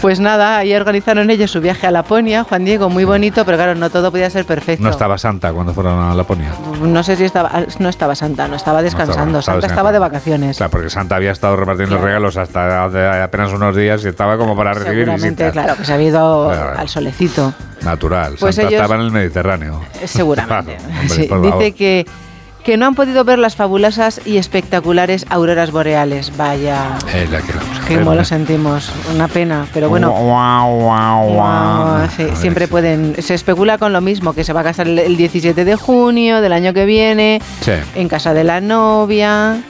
Pues nada, ahí organizaron ellos su viaje a Laponia, Juan Diego, muy bonito, pero claro, no todo podía ser perfecto. No estaba Santa cuando fueron a Laponia. No sé si estaba, no estaba Santa, no estaba descansando, estaba Santa estaba de vacaciones. Claro, porque Santa había estado repartiendo Claro. regalos hasta hace apenas unos días y estaba como para recibir Seguramente, visitas. claro, que se había ido Claro. al solecito. Natural. Pues Santa ellos- estaba en el Mediterráneo. Eh, Seguramente. Claro, hombre, Sí, por dice que, que no han podido ver las fabulosas y espectaculares auroras boreales. Vaya, Eh, la que qué sentimos. Una pena, pero bueno. Guau, guau, guau. Guau, sí, A ver, siempre sí. pueden. Se especula con lo mismo, que se va a casar el, el 17 de junio del año que viene, en casa de la novia.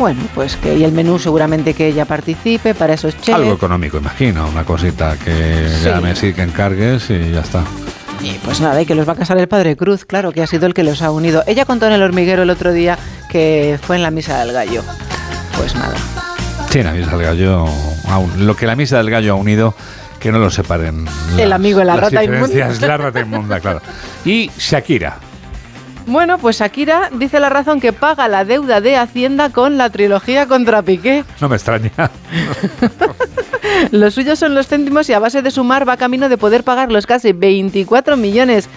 Bueno, pues que y el menú seguramente que ella participe para esos chefs. Algo económico, imagino, una cosita que Sí. llame sí, que encargues y ya está. Y pues nada, y que los va a casar el padre Cruz, claro, que ha sido el que los ha unido. Ella contó en el hormiguero el otro día que fue en la misa del gallo. Pues nada. Sí, la misa del gallo, aún- lo que la misa del gallo ha unido, que no lo separen. El amigo la las rata inmunda. La rata inmunda, claro. Y Shakira. Bueno, pues Shakira dice la razón que paga la deuda de Hacienda con la trilogía contra Piqué. No me extraña. Los suyos son los céntimos y a base de sumar va camino de poder pagar los casi 24 millones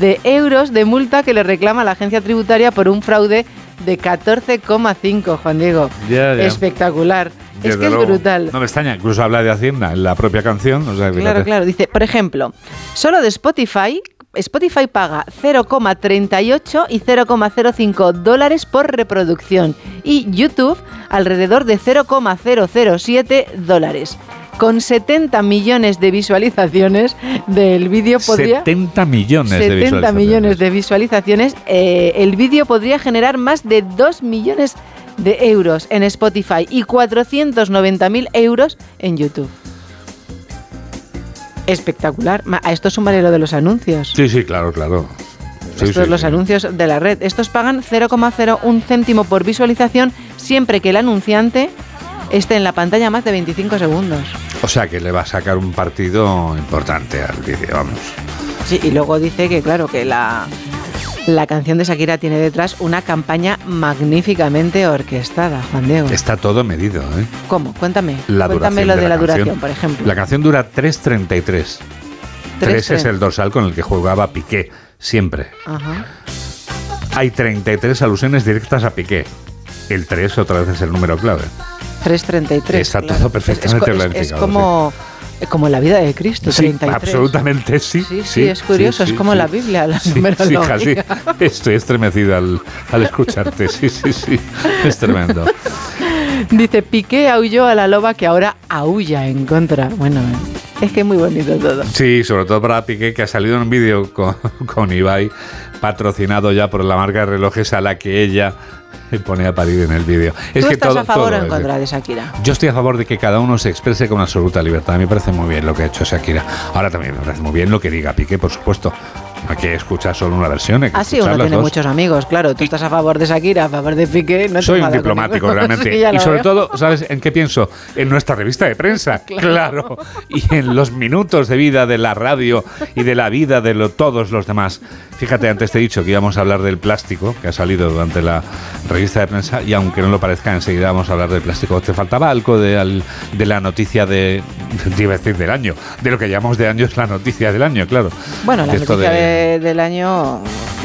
de euros de multa que le reclama la agencia tributaria por un fraude de 14,5, Juan Diego. Ya, ya. Espectacular. es que es brutal. No me extraña, incluso habla de Hacienda en la propia canción. O sea, Claro, claro. Dice, por ejemplo, solo de Spotify, Spotify paga 0,38 y 0,05 dólares por reproducción y YouTube alrededor de 0,007 dólares. Con 70 millones de visualizaciones del vídeo podría... 70 millones de 70 visualizaciones. millones de visualizaciones, eh, el vídeo podría generar más de 2 millones de euros en Spotify y 490.000 euros en YouTube. Espectacular. A esto sumaré lo de los anuncios. Sí, sí, claro, claro. Sí, Estos sí, los sí. anuncios de la red. Estos pagan 0,01 céntimo por visualización siempre que el anunciante esté en la pantalla más de 25 segundos. O sea que le va a sacar un partido importante al vídeo, vamos. Sí, y luego dice que, claro, que la, la canción de Shakira tiene detrás una campaña magníficamente orquestada, Juan Diego. Está todo medido, ¿eh? ¿Cómo? Cuéntame. La Cuéntame lo de de, la la duración, por ejemplo. La canción dura 3.33. 3 es el dorsal con el que jugaba Piqué, siempre. Ajá. Hay 33 alusiones directas a Piqué. El 3 otra vez es el número clave. 3.33. Está claro. todo perfectamente es, es- como, como la vida de Cristo, Sí, 33. absolutamente sí. Sí, sí, es curioso, es como la Biblia, la sí, numerología. Casi. Estoy estremecido al, al escucharte. Sí, sí, sí. Es tremendo. Dice, Piqué aulló a la loba que ahora aulla en contra. Bueno, Es que es muy bonito todo. Sí, sobre todo para Piqué, que ha salido en un vídeo con, con Ibai, patrocinado ya por la marca de relojes a la que ella pone a parir en el vídeo. Es ¿Tú que estás a favor o en contra de Shakira? Yo estoy a favor de que cada uno se exprese con absoluta libertad. A mí me parece muy bien lo que ha hecho Shakira. Ahora también me parece muy bien lo que diga Piqué, por supuesto. No hay que escuchar solo una versión. Hay que Así uno tiene muchos amigos, claro. Tú estás a favor de Shakira, a favor de Piqué. No Soy un diplomático, realmente. y sobre todo, ¿sabes en qué pienso? En nuestra revista de prensa, claro. Y en los minutos de vida de la radio y de la vida de todos los demás. Fíjate, antes te he dicho que íbamos a hablar del plástico que ha salido durante la revista de prensa y aunque no lo parezca, enseguida vamos a hablar del plástico. ¿Te faltaba algo de, de la noticia de, iba a decir del año, de lo que llamamos de año es la noticia del año, claro? Bueno, la noticia del año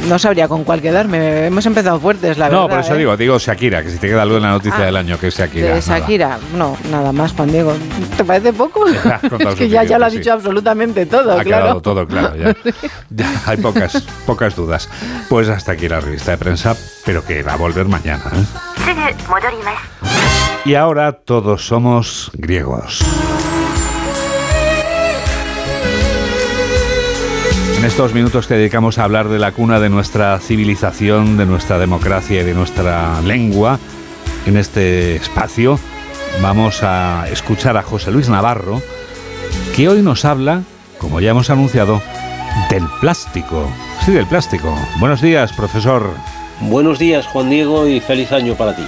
no sabría con cuál quedarme. Hemos empezado fuertes, la verdad. No, por eso ¿eh? digo, digo Shakira, que si te queda algo en la noticia ah, del año, que es Shakira. De Shakira, no, nada más, Juan Diego. ¿Te parece poco? es que ya, ya lo has dicho absolutamente todo, ha quedado todo claro, ya. hay pocas, pocas dudas. Pues hasta aquí la revista de prensa, pero que va a volver mañana. ¿eh? Y ahora todos somos griegos. En estos minutos que dedicamos a hablar de la cuna de nuestra civilización, de nuestra democracia y de nuestra lengua, en este espacio vamos a escuchar a José Luis Navarro, que hoy nos habla, como ya hemos anunciado, del plástico. Sí, del plástico. Buenos días, profesor. Buenos días, Juan Diego, y feliz año para ti.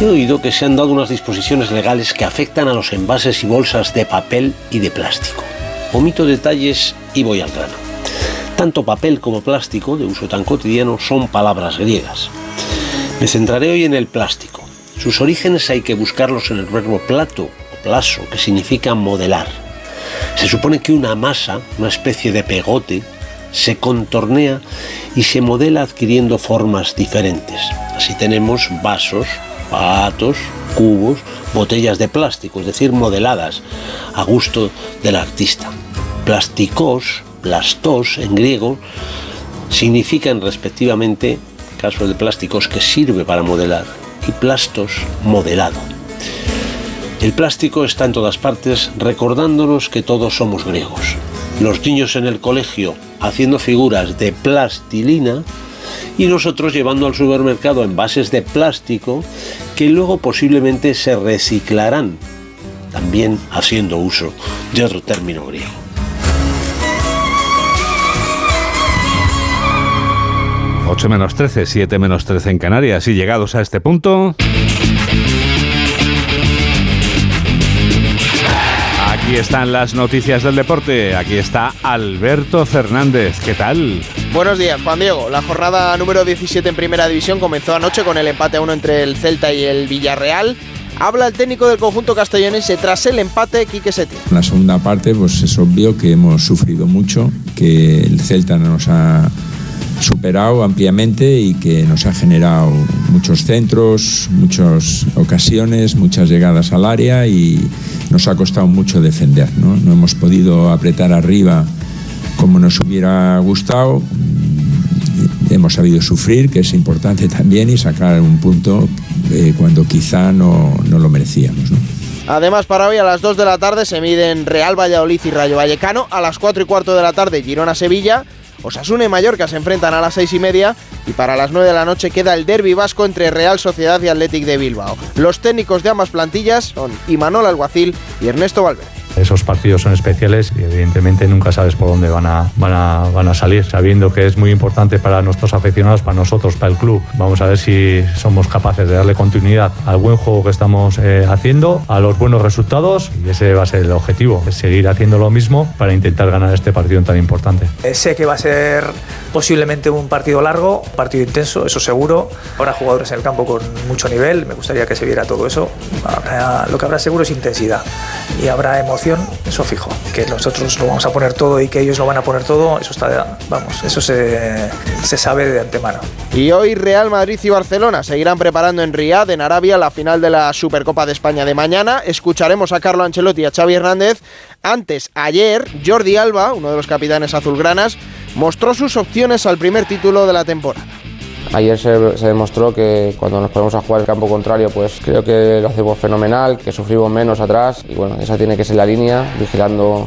He oído que se han dado unas disposiciones legales que afectan a los envases y bolsas de papel y de plástico. Omito detalles y voy al grano. Tanto papel como plástico, de uso tan cotidiano, son palabras griegas. Me centraré hoy en el plástico. Sus orígenes hay que buscarlos en el verbo plato o plaso, que significa modelar. Se supone que una masa, una especie de pegote, se contornea y se modela adquiriendo formas diferentes. Así tenemos vasos, patos, cubos, botellas de plástico, es decir, modeladas a gusto del artista. Plásticos, plastos en griego, significan respectivamente, caso de plásticos, que sirve para modelar, y plastos, modelado. El plástico está en todas partes recordándonos que todos somos griegos. Los niños en el colegio haciendo figuras de plastilina y nosotros llevando al supermercado envases de plástico que luego posiblemente se reciclarán, también haciendo uso de otro término griego. 8 menos 13, 7 menos 13 en Canarias y llegados a este punto... Aquí están las noticias del deporte. Aquí está Alberto Fernández. ¿Qué tal? Buenos días, Juan Diego. La jornada número 17 en Primera División comenzó anoche con el empate a uno entre el Celta y el Villarreal. Habla el técnico del conjunto castellonense tras el empate, Quique Setién. En la segunda parte, pues es obvio que hemos sufrido mucho, que el Celta nos ha superado ampliamente y que nos ha generado muchos centros, muchas ocasiones, muchas llegadas al área y nos ha costado mucho defender. No, no hemos podido apretar arriba como nos hubiera gustado. Hemos sabido sufrir, que es importante también, y sacar un punto eh, cuando quizá no, no lo merecíamos. Además, para hoy a las 2 de la tarde se miden Real Valladolid y Rayo Vallecano. A las 4 y cuarto de la tarde, Girona-Sevilla. Osasuna y Mallorca se enfrentan a las seis y media y para las 9 de la noche queda el derby vasco entre Real Sociedad y Athletic de Bilbao. Los técnicos de ambas plantillas son Imanol Alguacil y Ernesto Valverde. Esos partidos son especiales y evidentemente nunca sabes por dónde van a, van, a, van a salir, sabiendo que es muy importante para nuestros aficionados, para nosotros, para el club. Vamos a ver si somos capaces de darle continuidad al buen juego que estamos eh, haciendo, a los buenos resultados y ese va a ser el objetivo, seguir haciendo lo mismo para intentar ganar este partido tan importante. Eh, sé que va a ser posiblemente un partido largo, un partido intenso, eso seguro. Habrá jugadores en el campo con mucho nivel, me gustaría que se viera todo eso. lo que habrá seguro es intensidad y habrá emoción eso fijo. Que nosotros lo vamos a poner todo y que ellos lo van a poner todo, eso está, vamos, eso se, se sabe de antemano. Y hoy Real Madrid y Barcelona seguirán preparando en Riyadh, en Arabia, la final de la Supercopa de España de mañana. Escucharemos a Carlo Ancelotti y a Xavi Hernández. Antes, ayer, Jordi Alba, uno de los capitanes azulgranas, mostró sus opciones al primer título de la temporada. Ayer se, demostró que cuando nos ponemos a jugar el campo contrario, pues creo que lo hacemos fenomenal, que sufrimos menos atrás y bueno, esa tiene que ser la línea, vigilando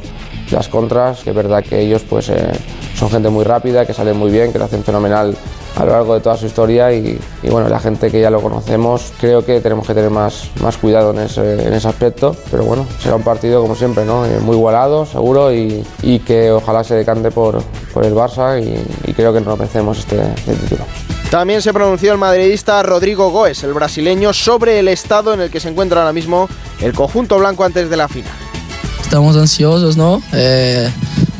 las contras, que es verdad que ellos pues eh, son gente muy rápida, que salen muy bien, que lo hacen fenomenal a lo largo de toda su historia y, bueno, la gente que ya lo conocemos creo que tenemos que tener más, más cuidado en ese, en ese aspecto, pero bueno, será un partido como siempre, ¿no? Eh, muy igualado, seguro y, que ojalá se decante por, por el Barça y, creo que nos merecemos este, este título. También se pronunció el madridista Rodrigo Goes, el brasileño, sobre el estado en el que se encuentra ahora mismo el conjunto blanco antes de la final. Estamos ansiosos, ¿no? Eh,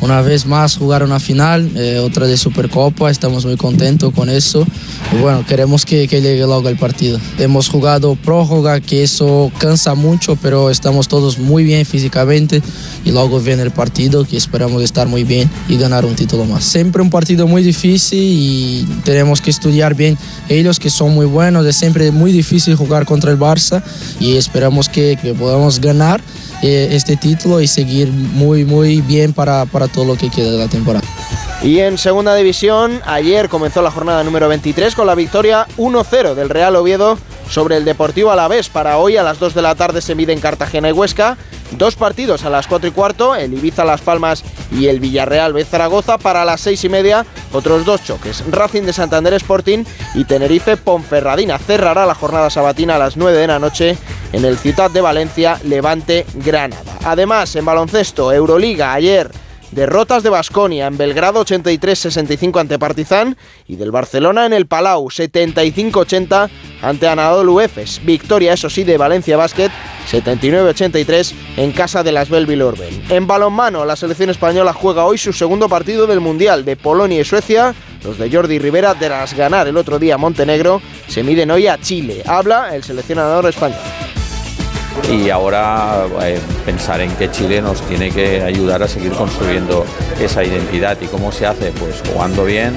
una vez más jugar una final, eh, otra de Supercopa, estamos muy contentos con eso. Y bueno, queremos que, que, llegue luego el partido. Hemos jugado prórroga, que eso cansa mucho, pero estamos todos muy bien físicamente y luego viene el partido, que esperamos estar muy bien y ganar un título más. Siempre un partido muy difícil y tenemos que estudiar bien ellos, que son muy buenos, es siempre muy difícil jugar contra el Barça y esperamos que, que podamos ganar este título y seguir muy, muy bien para, para todo lo que queda de la temporada. Y en segunda división, ayer comenzó la jornada número 23 con la victoria 1-0 del Real Oviedo sobre el Deportivo Alavés. Para hoy a las 2 de la tarde se mide en Cartagena y Huesca. Dos partidos a las 4 y cuarto, el Ibiza Las Palmas y el Villarreal B Zaragoza. Para las 6 y media, otros dos choques, Racing de Santander Sporting y Tenerife Ponferradina. Cerrará la jornada sabatina a las 9 de la noche en el Ciudad de Valencia, Levante Granada. Además, en baloncesto, Euroliga ayer Derrotas de Basconia en Belgrado 83-65 ante Partizan y del Barcelona en el Palau 75-80 ante Anadolu Efes. Victoria, eso sí, de Valencia Basket 79-83 en casa de las Belville Orben. En balonmano, la selección española juega hoy su segundo partido del Mundial de Polonia y Suecia. Los de Jordi Rivera, tras ganar el otro día Montenegro, se miden hoy a Chile. Habla el seleccionador español y ahora eh, pensar en que Chile nos tiene que ayudar a seguir construyendo esa identidad y cómo se hace pues jugando bien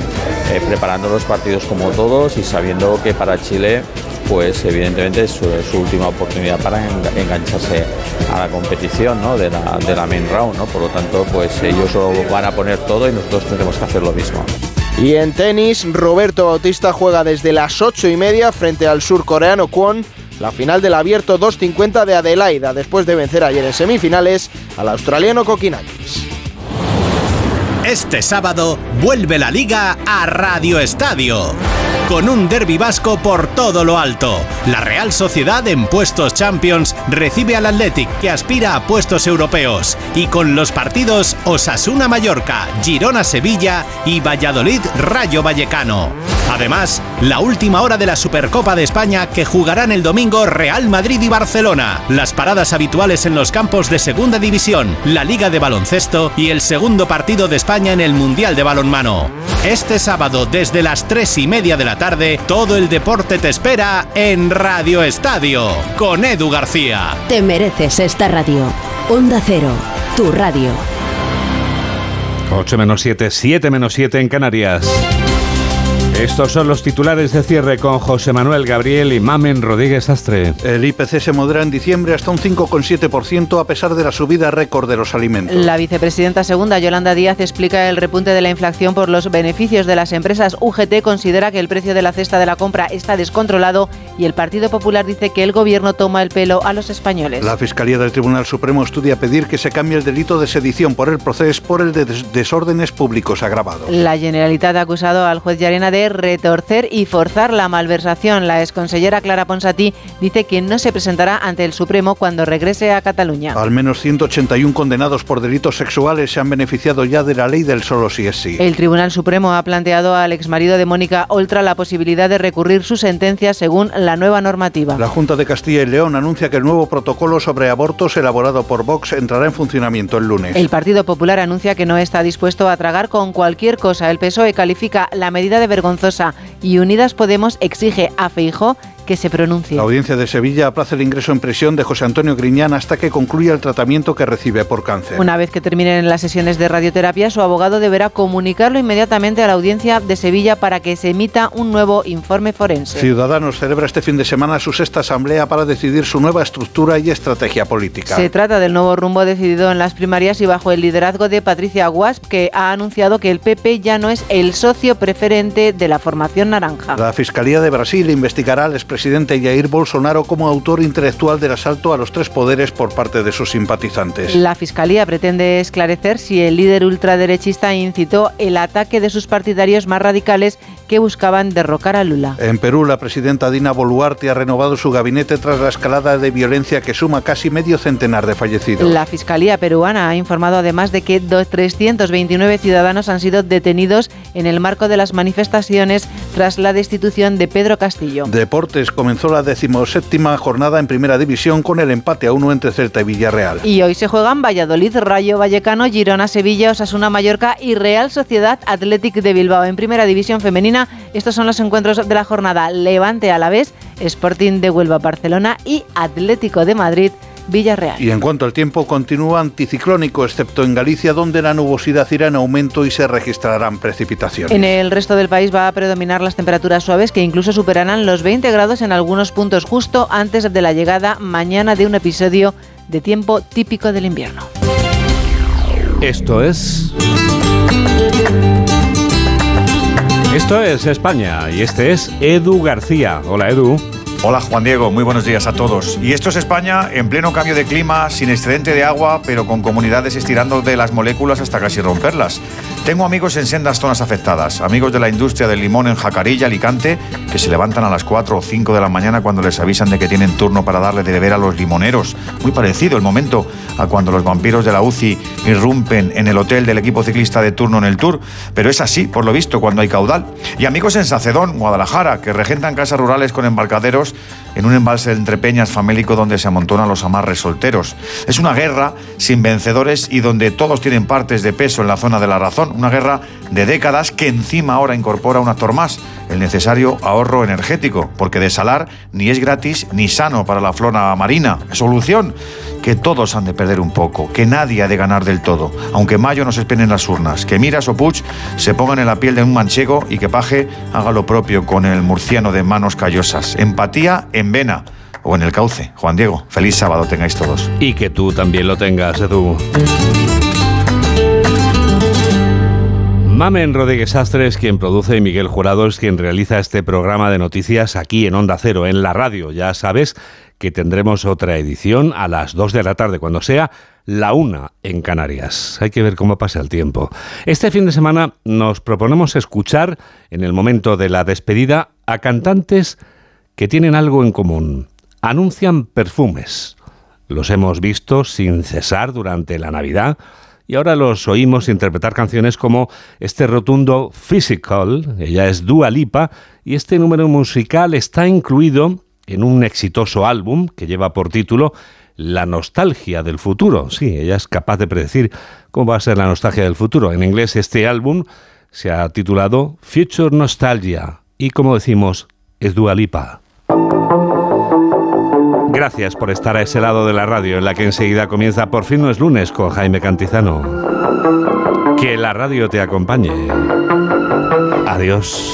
eh, preparando los partidos como todos y sabiendo que para Chile pues evidentemente es su, última oportunidad para engancharse a la competición ¿no? de, la, main round ¿no? por lo tanto pues ellos lo van a poner todo y nosotros tendremos que hacer lo mismo y en tenis, Roberto Bautista juega desde las 8 y media frente al surcoreano Kwon la final del abierto 250 de Adelaida después de vencer ayer en semifinales al australiano Kokinakis. Este sábado vuelve la liga a Radio Estadio con un derby vasco por todo lo alto. La Real Sociedad en puestos Champions recibe al Athletic que aspira a puestos europeos y con los partidos Osasuna Mallorca, Girona Sevilla y Valladolid Rayo Vallecano. Además, la última hora de la Supercopa de España que jugarán el domingo Real Madrid y Barcelona, las paradas habituales en los campos de Segunda División, la Liga de Baloncesto y el segundo partido de España en el Mundial de Balonmano. Este sábado desde las 3 y media de la tarde, todo el deporte te espera en Radio Estadio con Edu García. Te mereces esta radio. Onda Cero, tu radio. 8 menos 7, 7 menos 7 en Canarias. Estos son los titulares de cierre con José Manuel Gabriel y Mamen Rodríguez Astre. El IPC se modera en diciembre hasta un 5,7% a pesar de la subida récord de los alimentos. La vicepresidenta segunda, Yolanda Díaz, explica el repunte de la inflación por los beneficios de las empresas. UGT considera que el precio de la cesta de la compra está descontrolado y el Partido Popular dice que el gobierno toma el pelo a los españoles. La Fiscalía del Tribunal Supremo estudia pedir que se cambie el delito de sedición por el proceso por el de desórdenes públicos agravados. La Generalitat ha acusado al juez Yarena de retorcer y forzar la malversación. La exconsellera Clara Ponsatí dice que no se presentará ante el Supremo cuando regrese a Cataluña. Al menos 181 condenados por delitos sexuales se han beneficiado ya de la ley del solo si es sí. El Tribunal Supremo ha planteado al exmarido de Mónica Oltra la posibilidad de recurrir su sentencia según la nueva normativa. La Junta de Castilla y León anuncia que el nuevo protocolo sobre abortos elaborado por Vox entrará en funcionamiento el lunes. El Partido Popular anuncia que no está dispuesto a tragar con cualquier cosa. El PSOE califica la medida de y Unidas Podemos exige a Feijó que se pronuncie. La audiencia de Sevilla aplaza el ingreso en prisión de José Antonio Griñán hasta que concluya el tratamiento que recibe por cáncer. Una vez que terminen las sesiones de radioterapia, su abogado deberá comunicarlo inmediatamente a la audiencia de Sevilla para que se emita un nuevo informe forense. Ciudadanos celebra este fin de semana su sexta asamblea para decidir su nueva estructura y estrategia política. Se trata del nuevo rumbo decidido en las primarias y bajo el liderazgo de Patricia Guasp, que ha anunciado que el PP ya no es el socio preferente de la formación naranja. La Fiscalía de Brasil investigará al expresidente Jair Bolsonaro como autor intelectual del asalto a los tres poderes por parte de sus simpatizantes. La Fiscalía pretende esclarecer si el líder ultraderechista incitó el ataque de sus partidarios más radicales que buscaban derrocar a Lula. En Perú, la presidenta Dina Boluarte ha renovado su gabinete tras la escalada de violencia que suma casi medio centenar de fallecidos. La Fiscalía peruana ha informado además de que 329 ciudadanos han sido detenidos en el marco de las manifestaciones tras la destitución de Pedro Castillo. Deportes comenzó la decimoséptima jornada en Primera División con el empate a uno entre Celta y Villarreal. Y hoy se juegan Valladolid, Rayo Vallecano, Girona, Sevilla, Osasuna, Mallorca y Real Sociedad Athletic de Bilbao en Primera División Femenina. Estos son los encuentros de la jornada. Levante a la vez, Sporting de Huelva, Barcelona y Atlético de Madrid. Villarreal. Y en cuanto al tiempo, continúa anticiclónico, excepto en Galicia, donde la nubosidad irá en aumento y se registrarán precipitaciones. En el resto del país va a predominar las temperaturas suaves que incluso superarán los 20 grados en algunos puntos justo antes de la llegada mañana de un episodio de tiempo típico del invierno. Esto es... Esto es España y este es Edu García. Hola Edu. Hola Juan Diego, muy buenos días a todos. Y esto es España en pleno cambio de clima, sin excedente de agua, pero con comunidades estirando de las moléculas hasta casi romperlas. Tengo amigos en sendas zonas afectadas, amigos de la industria del limón en Jacarilla, Alicante, que se levantan a las 4 o 5 de la mañana cuando les avisan de que tienen turno para darle de beber a los limoneros. Muy parecido el momento a cuando los vampiros de la UCI irrumpen en el hotel del equipo ciclista de turno en el Tour, pero es así, por lo visto, cuando hay caudal. Y amigos en Sacedón, Guadalajara, que regentan casas rurales con embarcaderos en un embalse entre peñas famélico donde se amontonan los amarres solteros. Es una guerra sin vencedores y donde todos tienen partes de peso en la zona de la razón. Una guerra de décadas que encima ahora incorpora un actor más, el necesario ahorro energético, porque desalar ni es gratis ni sano para la flora marina. Solución, que todos han de perder un poco, que nadie ha de ganar del todo, aunque Mayo nos esperen las urnas, que Miras o Puig se pongan en la piel de un manchego y que Paje haga lo propio con el murciano de manos callosas. Empatía en vena o en el cauce. Juan Diego, feliz sábado tengáis todos. Y que tú también lo tengas, Edu. Mamen Rodríguez Astres, quien produce, y Miguel Jurado es quien realiza este programa de noticias aquí en Onda Cero, en la radio. Ya sabes que tendremos otra edición a las 2 de la tarde, cuando sea la una en Canarias. Hay que ver cómo pasa el tiempo. Este fin de semana nos proponemos escuchar, en el momento de la despedida, a cantantes que tienen algo en común. Anuncian perfumes. Los hemos visto sin cesar durante la Navidad y ahora los oímos interpretar canciones como este rotundo Physical, ella es Dua Lipa, y este número musical está incluido en un exitoso álbum que lleva por título La nostalgia del futuro. Sí, ella es capaz de predecir cómo va a ser la nostalgia del futuro. En inglés este álbum se ha titulado Future Nostalgia y como decimos, es Dua Lipa. Gracias por estar a ese lado de la radio en la que enseguida comienza Por fin no es lunes con Jaime Cantizano. Que la radio te acompañe. Adiós.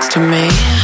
Next to me.